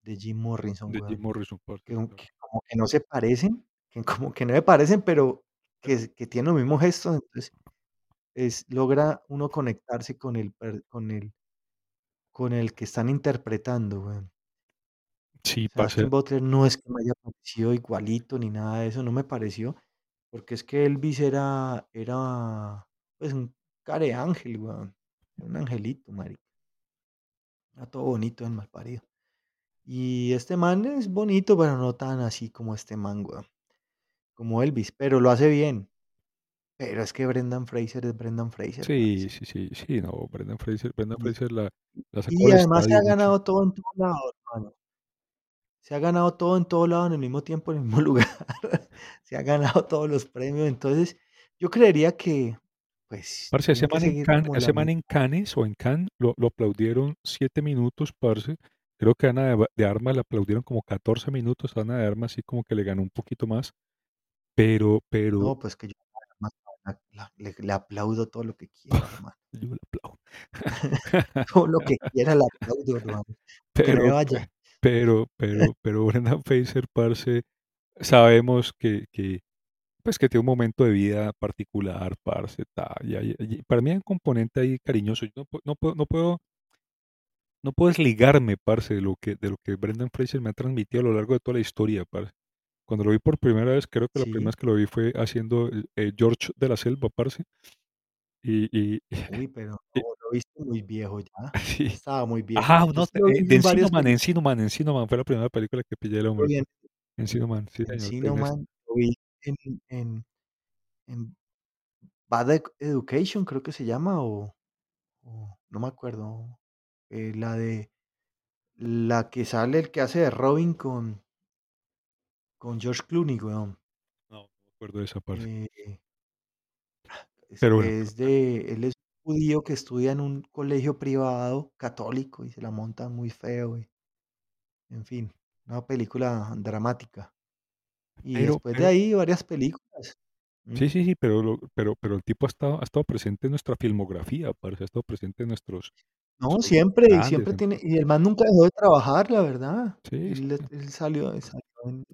de Jim Morrison, De Jim weón, Morrison, parce, que como que no se parecen, que como que no se parecen, pero que que tienen los mismos gestos, entonces es logra uno conectarse con el con el con el que están interpretando, weón. Sí. Austin Butler no es que me haya parecido igualito ni nada de eso, no me pareció, porque es que Elvis era era, pues, un careángel, weón, era un angelito, marica. Era todo bonito el malparido. Y este man es bonito, pero no tan así como este man, weón, como Elvis, pero lo hace bien. Pero es que Brendan Fraser es Brendan Fraser, Sí, sí, sí, sí, no, Brendan Fraser Brendan Fraser la la sacó y además se ha mucho. ganado todo en todos lados, hermano. Se ha ganado todo en todo lado en el mismo tiempo, en el mismo lugar. Se ha ganado todos los premios. Entonces, yo creería que, pues, Parce, ese man en ese man en Cannes o en Cannes lo lo aplaudieron 7 minutos, parce. Creo que Ana de de Armas la aplaudieron como 14 minutos, Ana de Armas sí como que le ganó un poquito más, pero pero No, pues que yo la le le aplaudo todo lo que quiera, hermano. yo le aplaudo. Todo lo que quiera le aplaudo, hermano. Que Pero pe vaya. pero pero pero Brendan Fraser, parce, sabemos que que, pues, que tiene un momento de vida particular, parce, tal, y para mí hay un componente ahí cariñoso. Yo no no puedo no puedo no puedo desligarme, parce, de lo que de lo que Brendan Fraser me ha transmitido a lo largo de toda la historia, parce. Cuando lo vi por primera vez, creo que la primera vez que lo vi fue haciendo, eh, George de la Selva, parce. Y y Uy, pero y no, lo viste muy viejo ya. Sí. estaba muy viejo. Ah, Yo no, eh, de en Encino Man. Encino Man, Encino Man fue la primera película que pillé del hombre, bien. Encino Man, sí, Encino Man, lo vi en en en Bad Education, creo que se llama, o o no me acuerdo. Eh, la de la que sale el que hace de Robin con con George Clooney, weón. No, no me acuerdo de esa, parce. Eh, es Pero bueno, es de él es judío que estudia en un colegio privado católico y se la montan muy feo y, en fin, una película dramática. Y pero después de ahí varias películas. ¿Mm? sí, sí, sí, pero lo pero pero el tipo ha estado ha estado presente en nuestra filmografía, parce, ha estado presente en nuestros No, nuestros siempre, y siempre en tiene y el man nunca dejó de trabajar, la verdad. sí, sí, Él sí. él salió salió en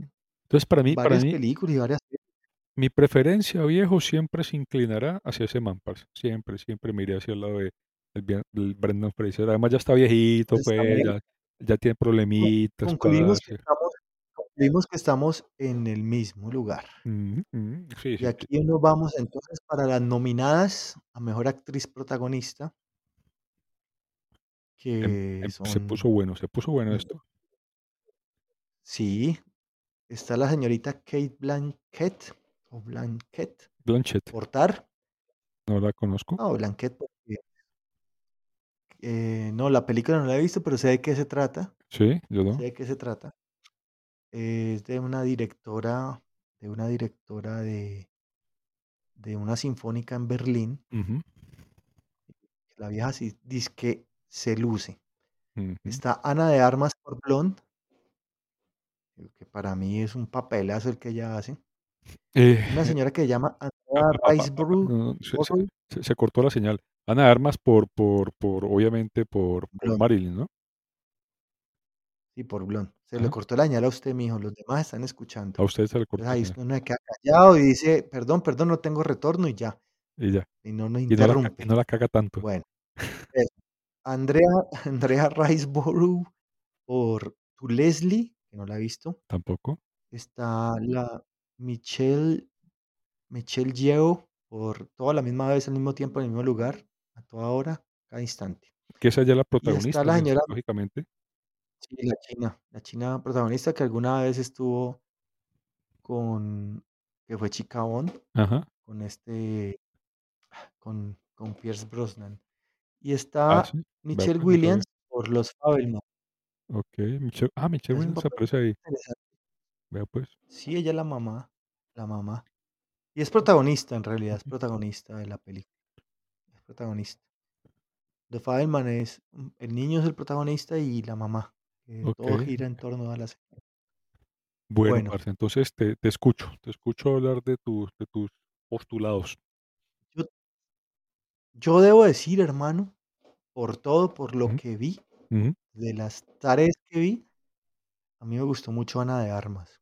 Entonces, para mí para varias mí películas y varias. Mi preferencia, viejo, siempre se inclinará hacia ese man, parce. Siempre, siempre me iré hacia el lado de bien del Brendan Fraser. Además, ya está viejito, pues, también ya ya tiene problemitas, concluimos que estamos concluimos que estamos en el mismo lugar. Ujú. Sí, Y sí, sí. aquí nos vamos entonces para las nominadas a mejor actriz protagonista, Em em se puso bueno, se puso bueno esto. sí, está la señorita Kate Blanchett o Blanchett Blanchett, por Tar. no la conozco. No, Blanchett eh, no, la película no la he visto, pero sé de qué se trata, Sí, yo sé no. de qué se trata. Es de una directora de una directora de de una sinfónica en Berlín. La vieja sí dizque se luce. Está Ana de Armas por Blonde, que para mí es un papelazo el que ella hace. Una Eh, señora que se llama Andrea no, se cortó la señal. Ana Armas por por por, obviamente, por por Marilyn, ¿no? sí, por Blonde. Se le cortó la señal a usted, mijo, los demás están escuchando. A usted se le cortó ahí uno se queda callado y dice: "Perdón, perdón, no tengo retorno", y ya, Y ya. y no nos Y no la ca y interrumpe. no la caga tanto. Bueno. Andrea Andrea Riseborough por To Leslie, que no la he visto. ¿Tampoco? Está la Michelle Michelle Yeoh por todo a la misma vez, al mismo tiempo, en el mismo lugar, a toda hora, cada instante. Que esa ya la Y está protagonista, la señora lógicamente. sí, la china, la china protagonista que alguna vez estuvo con que fue Chica Bond, Ajá. con este, con con Pierce Brosnan. Y Ah, está sí. Michelle. Williams por Los Fabelmans. Okey, Michelle ah, Michelle Hace un Williams papel aparece ahí. interesante. Vea pues. Sí, ella es la mamá, la mamá. Y es protagonista, en realidad, es protagonista de la película, es protagonista. The Fabelman es mm, el niño es el protagonista y la mamá, que todo gira en torno a la señora. bueno, Bueno, parce, entonces te te escucho, te escucho hablar de tus de tus postulados. yo yo debo decir, hermano, por todo, por lo Ujú, que vi, ujú. De las tareas que vi, a mí me gustó mucho Ana de Armas,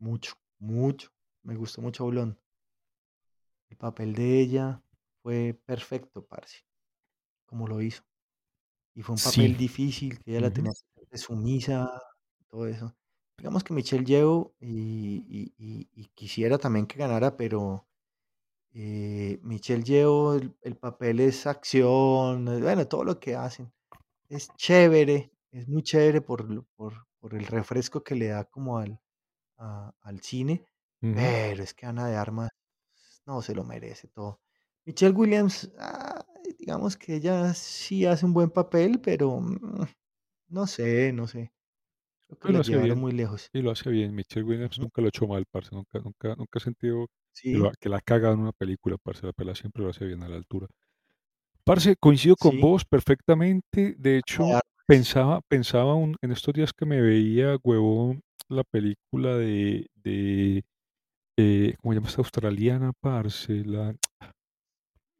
mucho, mucho, me gustó mucho Blonde. El papel de ella fue perfecto, parce, como lo hizo. Y fue un Sí, papel difícil, que ella la tenía de sumisa, todo eso. Digamos que Michelle Yeoh, y y y y quisiera también que ganara, pero, eh, Michelle Yeoh, el el papel es acción, eh, bueno, todo lo que hacen. Es chévere, es muy chévere por por por el refresco que le da como al a al cine, pero es que Ana de Armas, no, se lo merece todo. Michelle Williams, ah, digamos que ella sí hace un buen papel, pero, mm, no sé, no sé, creo que lo hace llevaron bien, muy lejos. y lo hace bien. Michelle Williams nunca lo ha hecho mal, parce, nunca nunca nunca he sentido que lo ha que la ha cagado en una película, parce, la pela siempre lo hace bien a la altura. Parce, coincido con sí, vos perfectamente. De hecho, pensaba pensaba un en estos días que me veía, huevón, la película de de, eh, ¿cómo se llama esta australiana, parce? La,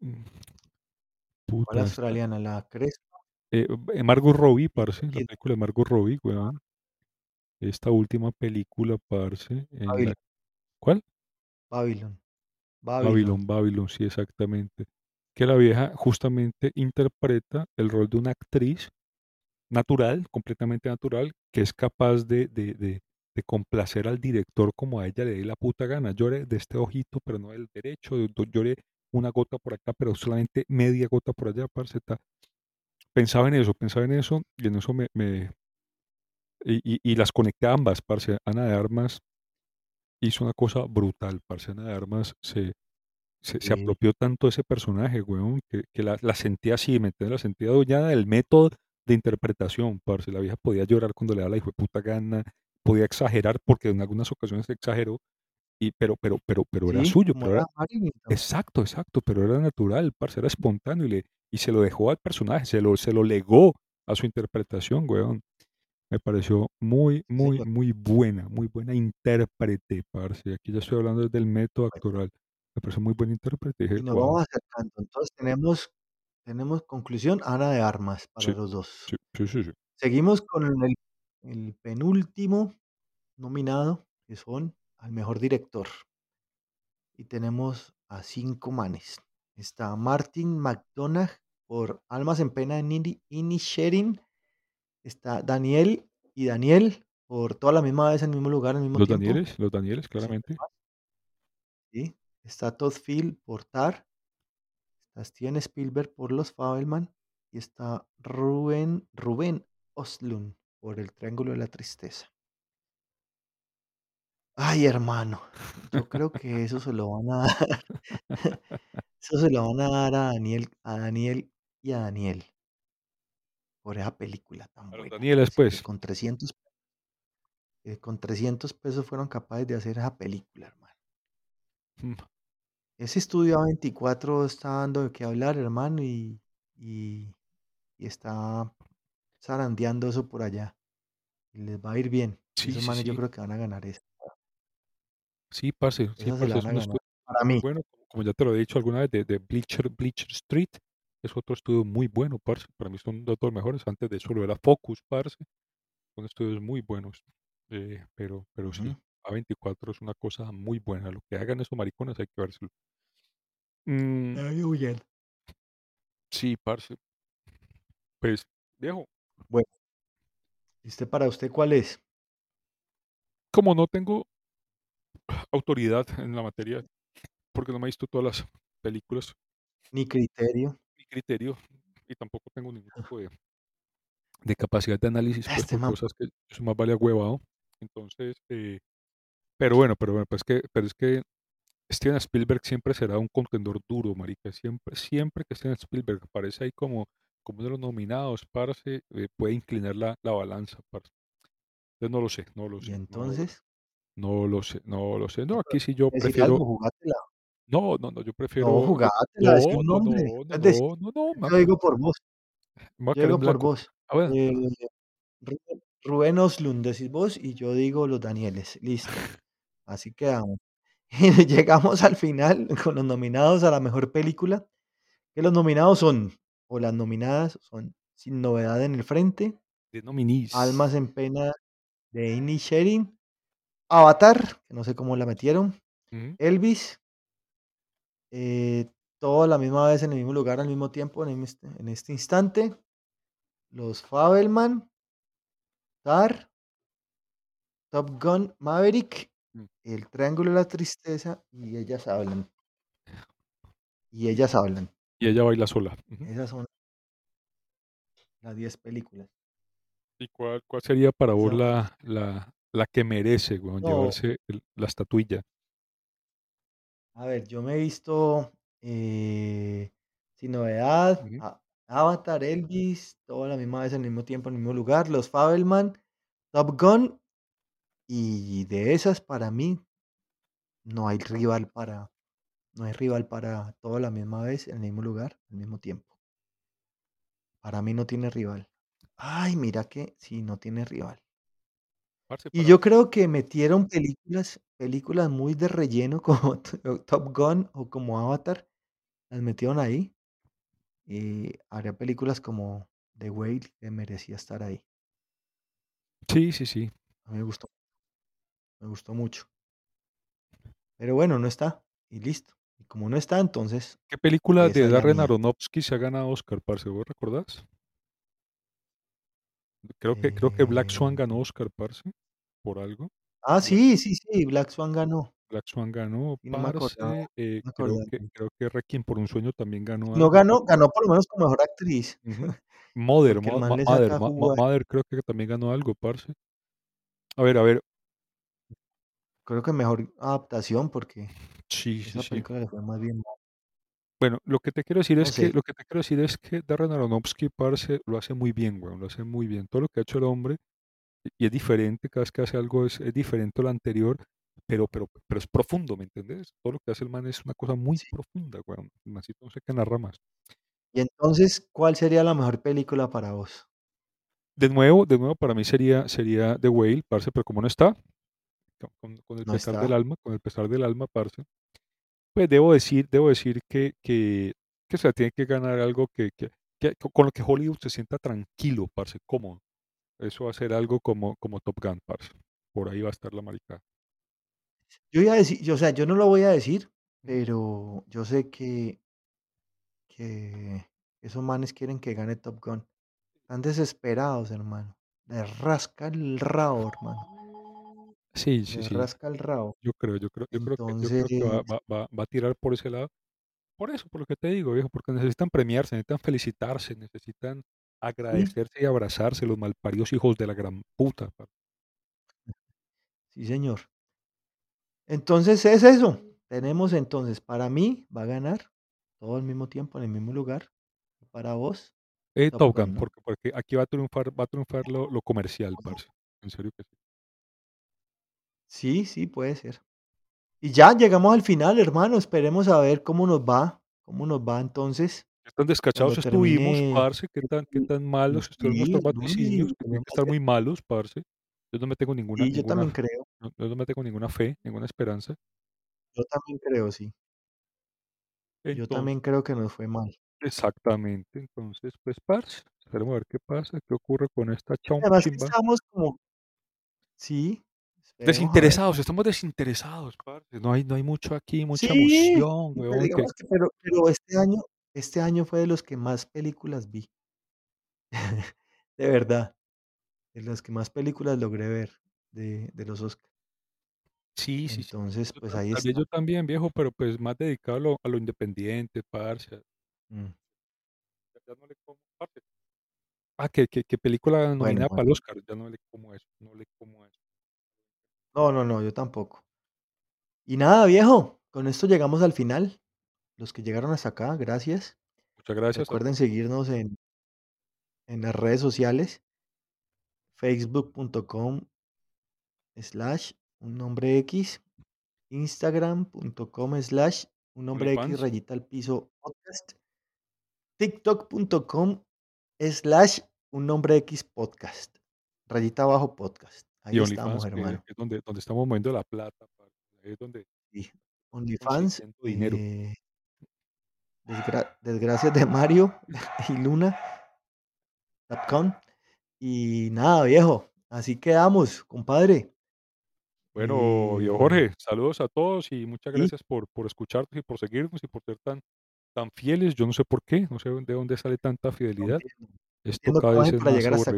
mm, ¿cuál puta esta, australiana? ¿La Crespa? eh, eh, Margot Robbie, ¿Quién parce, la película de Margot Robbie, huevón. Esta última película, parce, en la Babylon, ¿cuál? Babylon, Babylon, Babylon, Babylon, sí, exactamente. Que la vieja justamente interpreta el rol de una actriz natural, completamente natural, que es capaz de, de, de, complacer al director como a ella le dé la puta gana. Llore de este ojito, pero no del derecho. Llore una gota por acá, pero solamente media gota por allá, parce. ta. Pensaba en eso, pensaba en eso, y en eso me, me y, y- las conecté ambas, parce. Ana de Armas hizo una cosa brutal, parce. Ana de Armas se, se, se apropió tanto ese personaje, weón, que, que la, la sentía así, ¿me entiendes? La sentía adueñada del método de interpretación, parce. La vieja podía llorar cuando le da la hijo de puta gana, podía exagerar, porque en algunas ocasiones exageró, y, pero, pero, pero, pero era suyo, pero era, exacto, exacto, pero era natural, parce, era espontáneo, y, le, y se lo dejó al personaje, se lo, se lo legó a su interpretación, weón. Me pareció muy, sí, muy, señor. muy buena, muy buena intérprete, parce. Aquí ya estoy hablando desde el método Bueno, actoral. Me pareció muy buen intérprete. Dije, y nos wow, vamos acercando. Entonces tenemos tenemos conclusión, Ana de Armas para sí, los 2. sí, sí, sí, sí. Seguimos con el el penúltimo nominado, que son al mejor director, y tenemos a 5 manes. Está Martin McDonagh por Almas en pena Nini Inisherin, está Daniel y Daniel por Toda la misma vez, en el mismo lugar, mismo Los tiempo, Danieles, los Danieles, claramente. ¿sí? Está Todd Field por Tar, está Steven Spielberg por Los Fabelman y está Rubén Rubén Östlund por El Triángulo de la Tristeza. Ay, hermano, yo creo que eso se lo van a dar, eso se lo van a dar a Daniel a Daniel y a Daniel, por esa película tan buena, parce, que pues. con 300 que con 300 pesos fueron capaces de hacer esa película, hermano. Ese estudio A24 está dando de qué hablar, hermano, y y y está zarandeando eso por allá, y les va a ir bien. Sí, Esos sí, manes yo sí. creo que van a ganar esa, Sí, parce, sí, esa se la parce, es van a un ganar, estudio para muy mí. bueno, como, como ya te lo he dicho alguna vez, de, de Bleacher, Bleacher Street. Es otro estudio muy bueno, parce. Para mí son dos de los mejores. Antes de eso lo era Focus, parce. Son estudios muy buenos. Eh, pero, pero sí, Ujú. A24 es una cosa muy buena. Lo que hagan esos maricones hay que vérselo. Mm, sí, parce. Pues, viejo, Bueno, ¿y usted para usted cuál es? como no tengo autoridad en la materia, porque no me he visto todas las películas, Mi criterio. mi criterio, y tampoco tengo ningún tipo de, de capacidad de análisis, pues Este sabes que soy más vale huevado. Entonces, eh, pero bueno, pero bueno, pues que, pero es que Steven Spielberg siempre será un contendor duro, marica. Siempre, siempre que Steven Spielberg aparece ahí como, como uno de los nominados, parce, eh, puede inclinar la, la balanza, parce. Entonces no lo sé, no lo y sé. No, entonces? No lo sé, no lo sé. No, No, aquí sí yo prefiero algo, no, no, no, yo No, prefiero yo jugátela, no, un no, no, no, decir no, no, no, yo digo por vos, yo digo por vos. Ah, bueno, Eh. Rubén Östlund decís vos y yo digo Los Danieles, listo. Así quedamos. Y llegamos al final con los nominados a la mejor película, que los nominados son, o las nominadas son Sin novedad en el frente, De nominees. Almas en pena de Inisherin, Avatar, que no sé cómo la metieron. Elvis eh, todo a la misma vez, en el mismo lugar, al mismo tiempo, en este en este instante, Los Fabelman Tar Top Gun: Maverick. El triángulo de la tristeza y Ellas hablan. Y ellas hablan. Y ella baila sola. Esas son las 10 películas. ¿Y cuál cuál sería para vos la la la que merece, weón, No. llevarse el la estatuilla? A ver, yo me he visto, eh, Sin novedad, Avatar, Elvis, todo a la misma vez, al mismo tiempo, en el mismo lugar, Los Fabelman, Top Gun, y de esas, para mí no hay rival para no hay rival para todo a la misma vez, en el mismo lugar, al mismo tiempo. Para mí no tiene rival. Ay, mira que sí, no tiene rival. Parce, Y para yo creo que metieron películas películas muy de relleno como To Top Gun o como Avatar, las metieron ahí, y habría películas como The Whale que merecía estar ahí. Sí, sí, sí. A mí me gustó. Me gustó mucho. Pero bueno, no está, y listo. Y como no está, entonces, ¿Qué película esa de Darren. Aronofsky se ha ganado Oscar, parce? ¿Vos recordás? Creo que creo que Black Swan Eh ganó Oscar, parce, por algo. Ah, sí, sí, sí, Black Swan ganó. Black Swan ganó, no acordaba, parce, eh, no creo que creo que Requiem por un sueño también ganó No ganó, ganó por lo menos como mejor actriz. Mother, Mother Mother creo que también ganó algo, parce. A ver, a ver. Creo que mejor adaptación, porque Sí, sí, esa sí. película le fue más bien mal. Bueno, lo que te quiero decir No es que sé. lo que te quiero decir es que Darren Aronofsky, parce, lo hace muy bien, weón, lo hace muy bien. Todo lo que ha hecho el hombre, y es diferente, cada vez que hace algo es es diferente a lo anterior, pero pero pero es profundo, ¿me entendés? Todo lo que hace el man es una cosa muy Sí. profunda, weón. El mancito no se queda en las ramas. Y entonces, ¿cuál sería la mejor película para vos? De nuevo de nuevo, para mí sería sería The Whale, parce, pero como no está, con con el No pesar del está. alma con el pesar del alma, parce, pues debo decir debo decir que que que se tiene que ganar algo que que que con lo que Hollywood se sienta tranquilo, parce, cómodo. Eso va a ser algo como como Top Gun, parce. Por ahí va a estar la maricada. Yo iba a decir yo, o sea, yo no lo voy a decir, pero yo sé que que esos manes quieren que gane Top Gun. Están desesperados, hermano. Les rasca el rabo, hermano. Sí, sí, sí. rasca el rabo. Yo creo yo creo yo creo que yo Entonces creo que va va va va a tirar por ese lado. Por eso, por lo que te digo, viejo, porque necesitan premiarse, necesitan felicitarse, necesitan Sí. agradecerse y abrazarse, los malparidos hijos de la gran puta. Sí, señor. Entonces es eso. Tenemos entonces, para mí va a ganar todo al mismo tiempo, en el mismo lugar. Para vos, Eh, Top Top Gun, Gun, ¿no? porque porque aquí va a triunfar va a triunfar lo lo comercial, parce. En serio que sí. Sí, sí, puede ser. Y ya llegamos al final, hermano. Esperemos a ver cómo nos va, cómo nos va entonces ¿Qué tan cuando descachados estuvimos, termine parce? ¿Qué tan qué tan malos nuestros sí, no, vaticinios? y Que estar muy malos, parce. Yo no me tengo ninguna Sí, yo ninguna también creo. no yo no me tengo ninguna fe, ninguna esperanza. Yo también creo, sí. Yo Enton también creo que nos fue mal. Exactamente. Entonces, pues, parce, esperemos a ver qué pasa, qué ocurre con esta chom Además estamos como Sí. Desinteresados, estamos desinteresados, parce. No hay no hay mucho aquí, mucha Sí, emoción, que que pero pero este año este año fue de los que más películas vi. De verdad, de los que más películas logré ver de de los Oscar. Sí, sí. Entonces, pues ahí está. yo también, viejo, pero, pues, más dedicado a lo a lo independiente, parce. Mm. Ya no le como parce. Ah, que que que película Bueno, nominada bueno. para el Oscar, ya no le como eso, no le como eso. No, no, no, yo tampoco. Y nada, viejo, con esto llegamos al final. Los que llegaron hasta acá, gracias. Muchas gracias Recuerden seguirnos en en las redes sociales. Facebook.com slash un nombre X, instagram.com slash un nombre X rayita al piso podcast, tiktok.com slash un nombre X podcast, rayita abajo podcast. Y Ahí estamos, OnlyFans, que hermano. es donde donde estamos moviendo la plata, ahí es donde Y estamos OnlyFans, dinero. eh, desgra desgracias de Mario y Luna. .com. Y nada, viejo, así quedamos, compadre. Bueno, viejo Eh, Jorge, saludos a todos y muchas sí, gracias por por escucharnos y por seguirnos y por ser tan tan fieles. Yo no sé por qué, no sé de dónde sale tanta fidelidad. no Esto cada vez es para más llegar hasta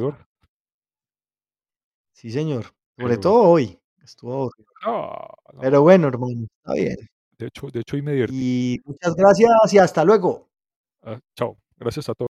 Sí, señor, sobre pero todo hoy, estuvo aburrido. no, no, Pero bueno, hermano, está bien. de hecho de hecho hoy me divertí. Y muchas gracias y hasta luego. Ah, chao, gracias a todos.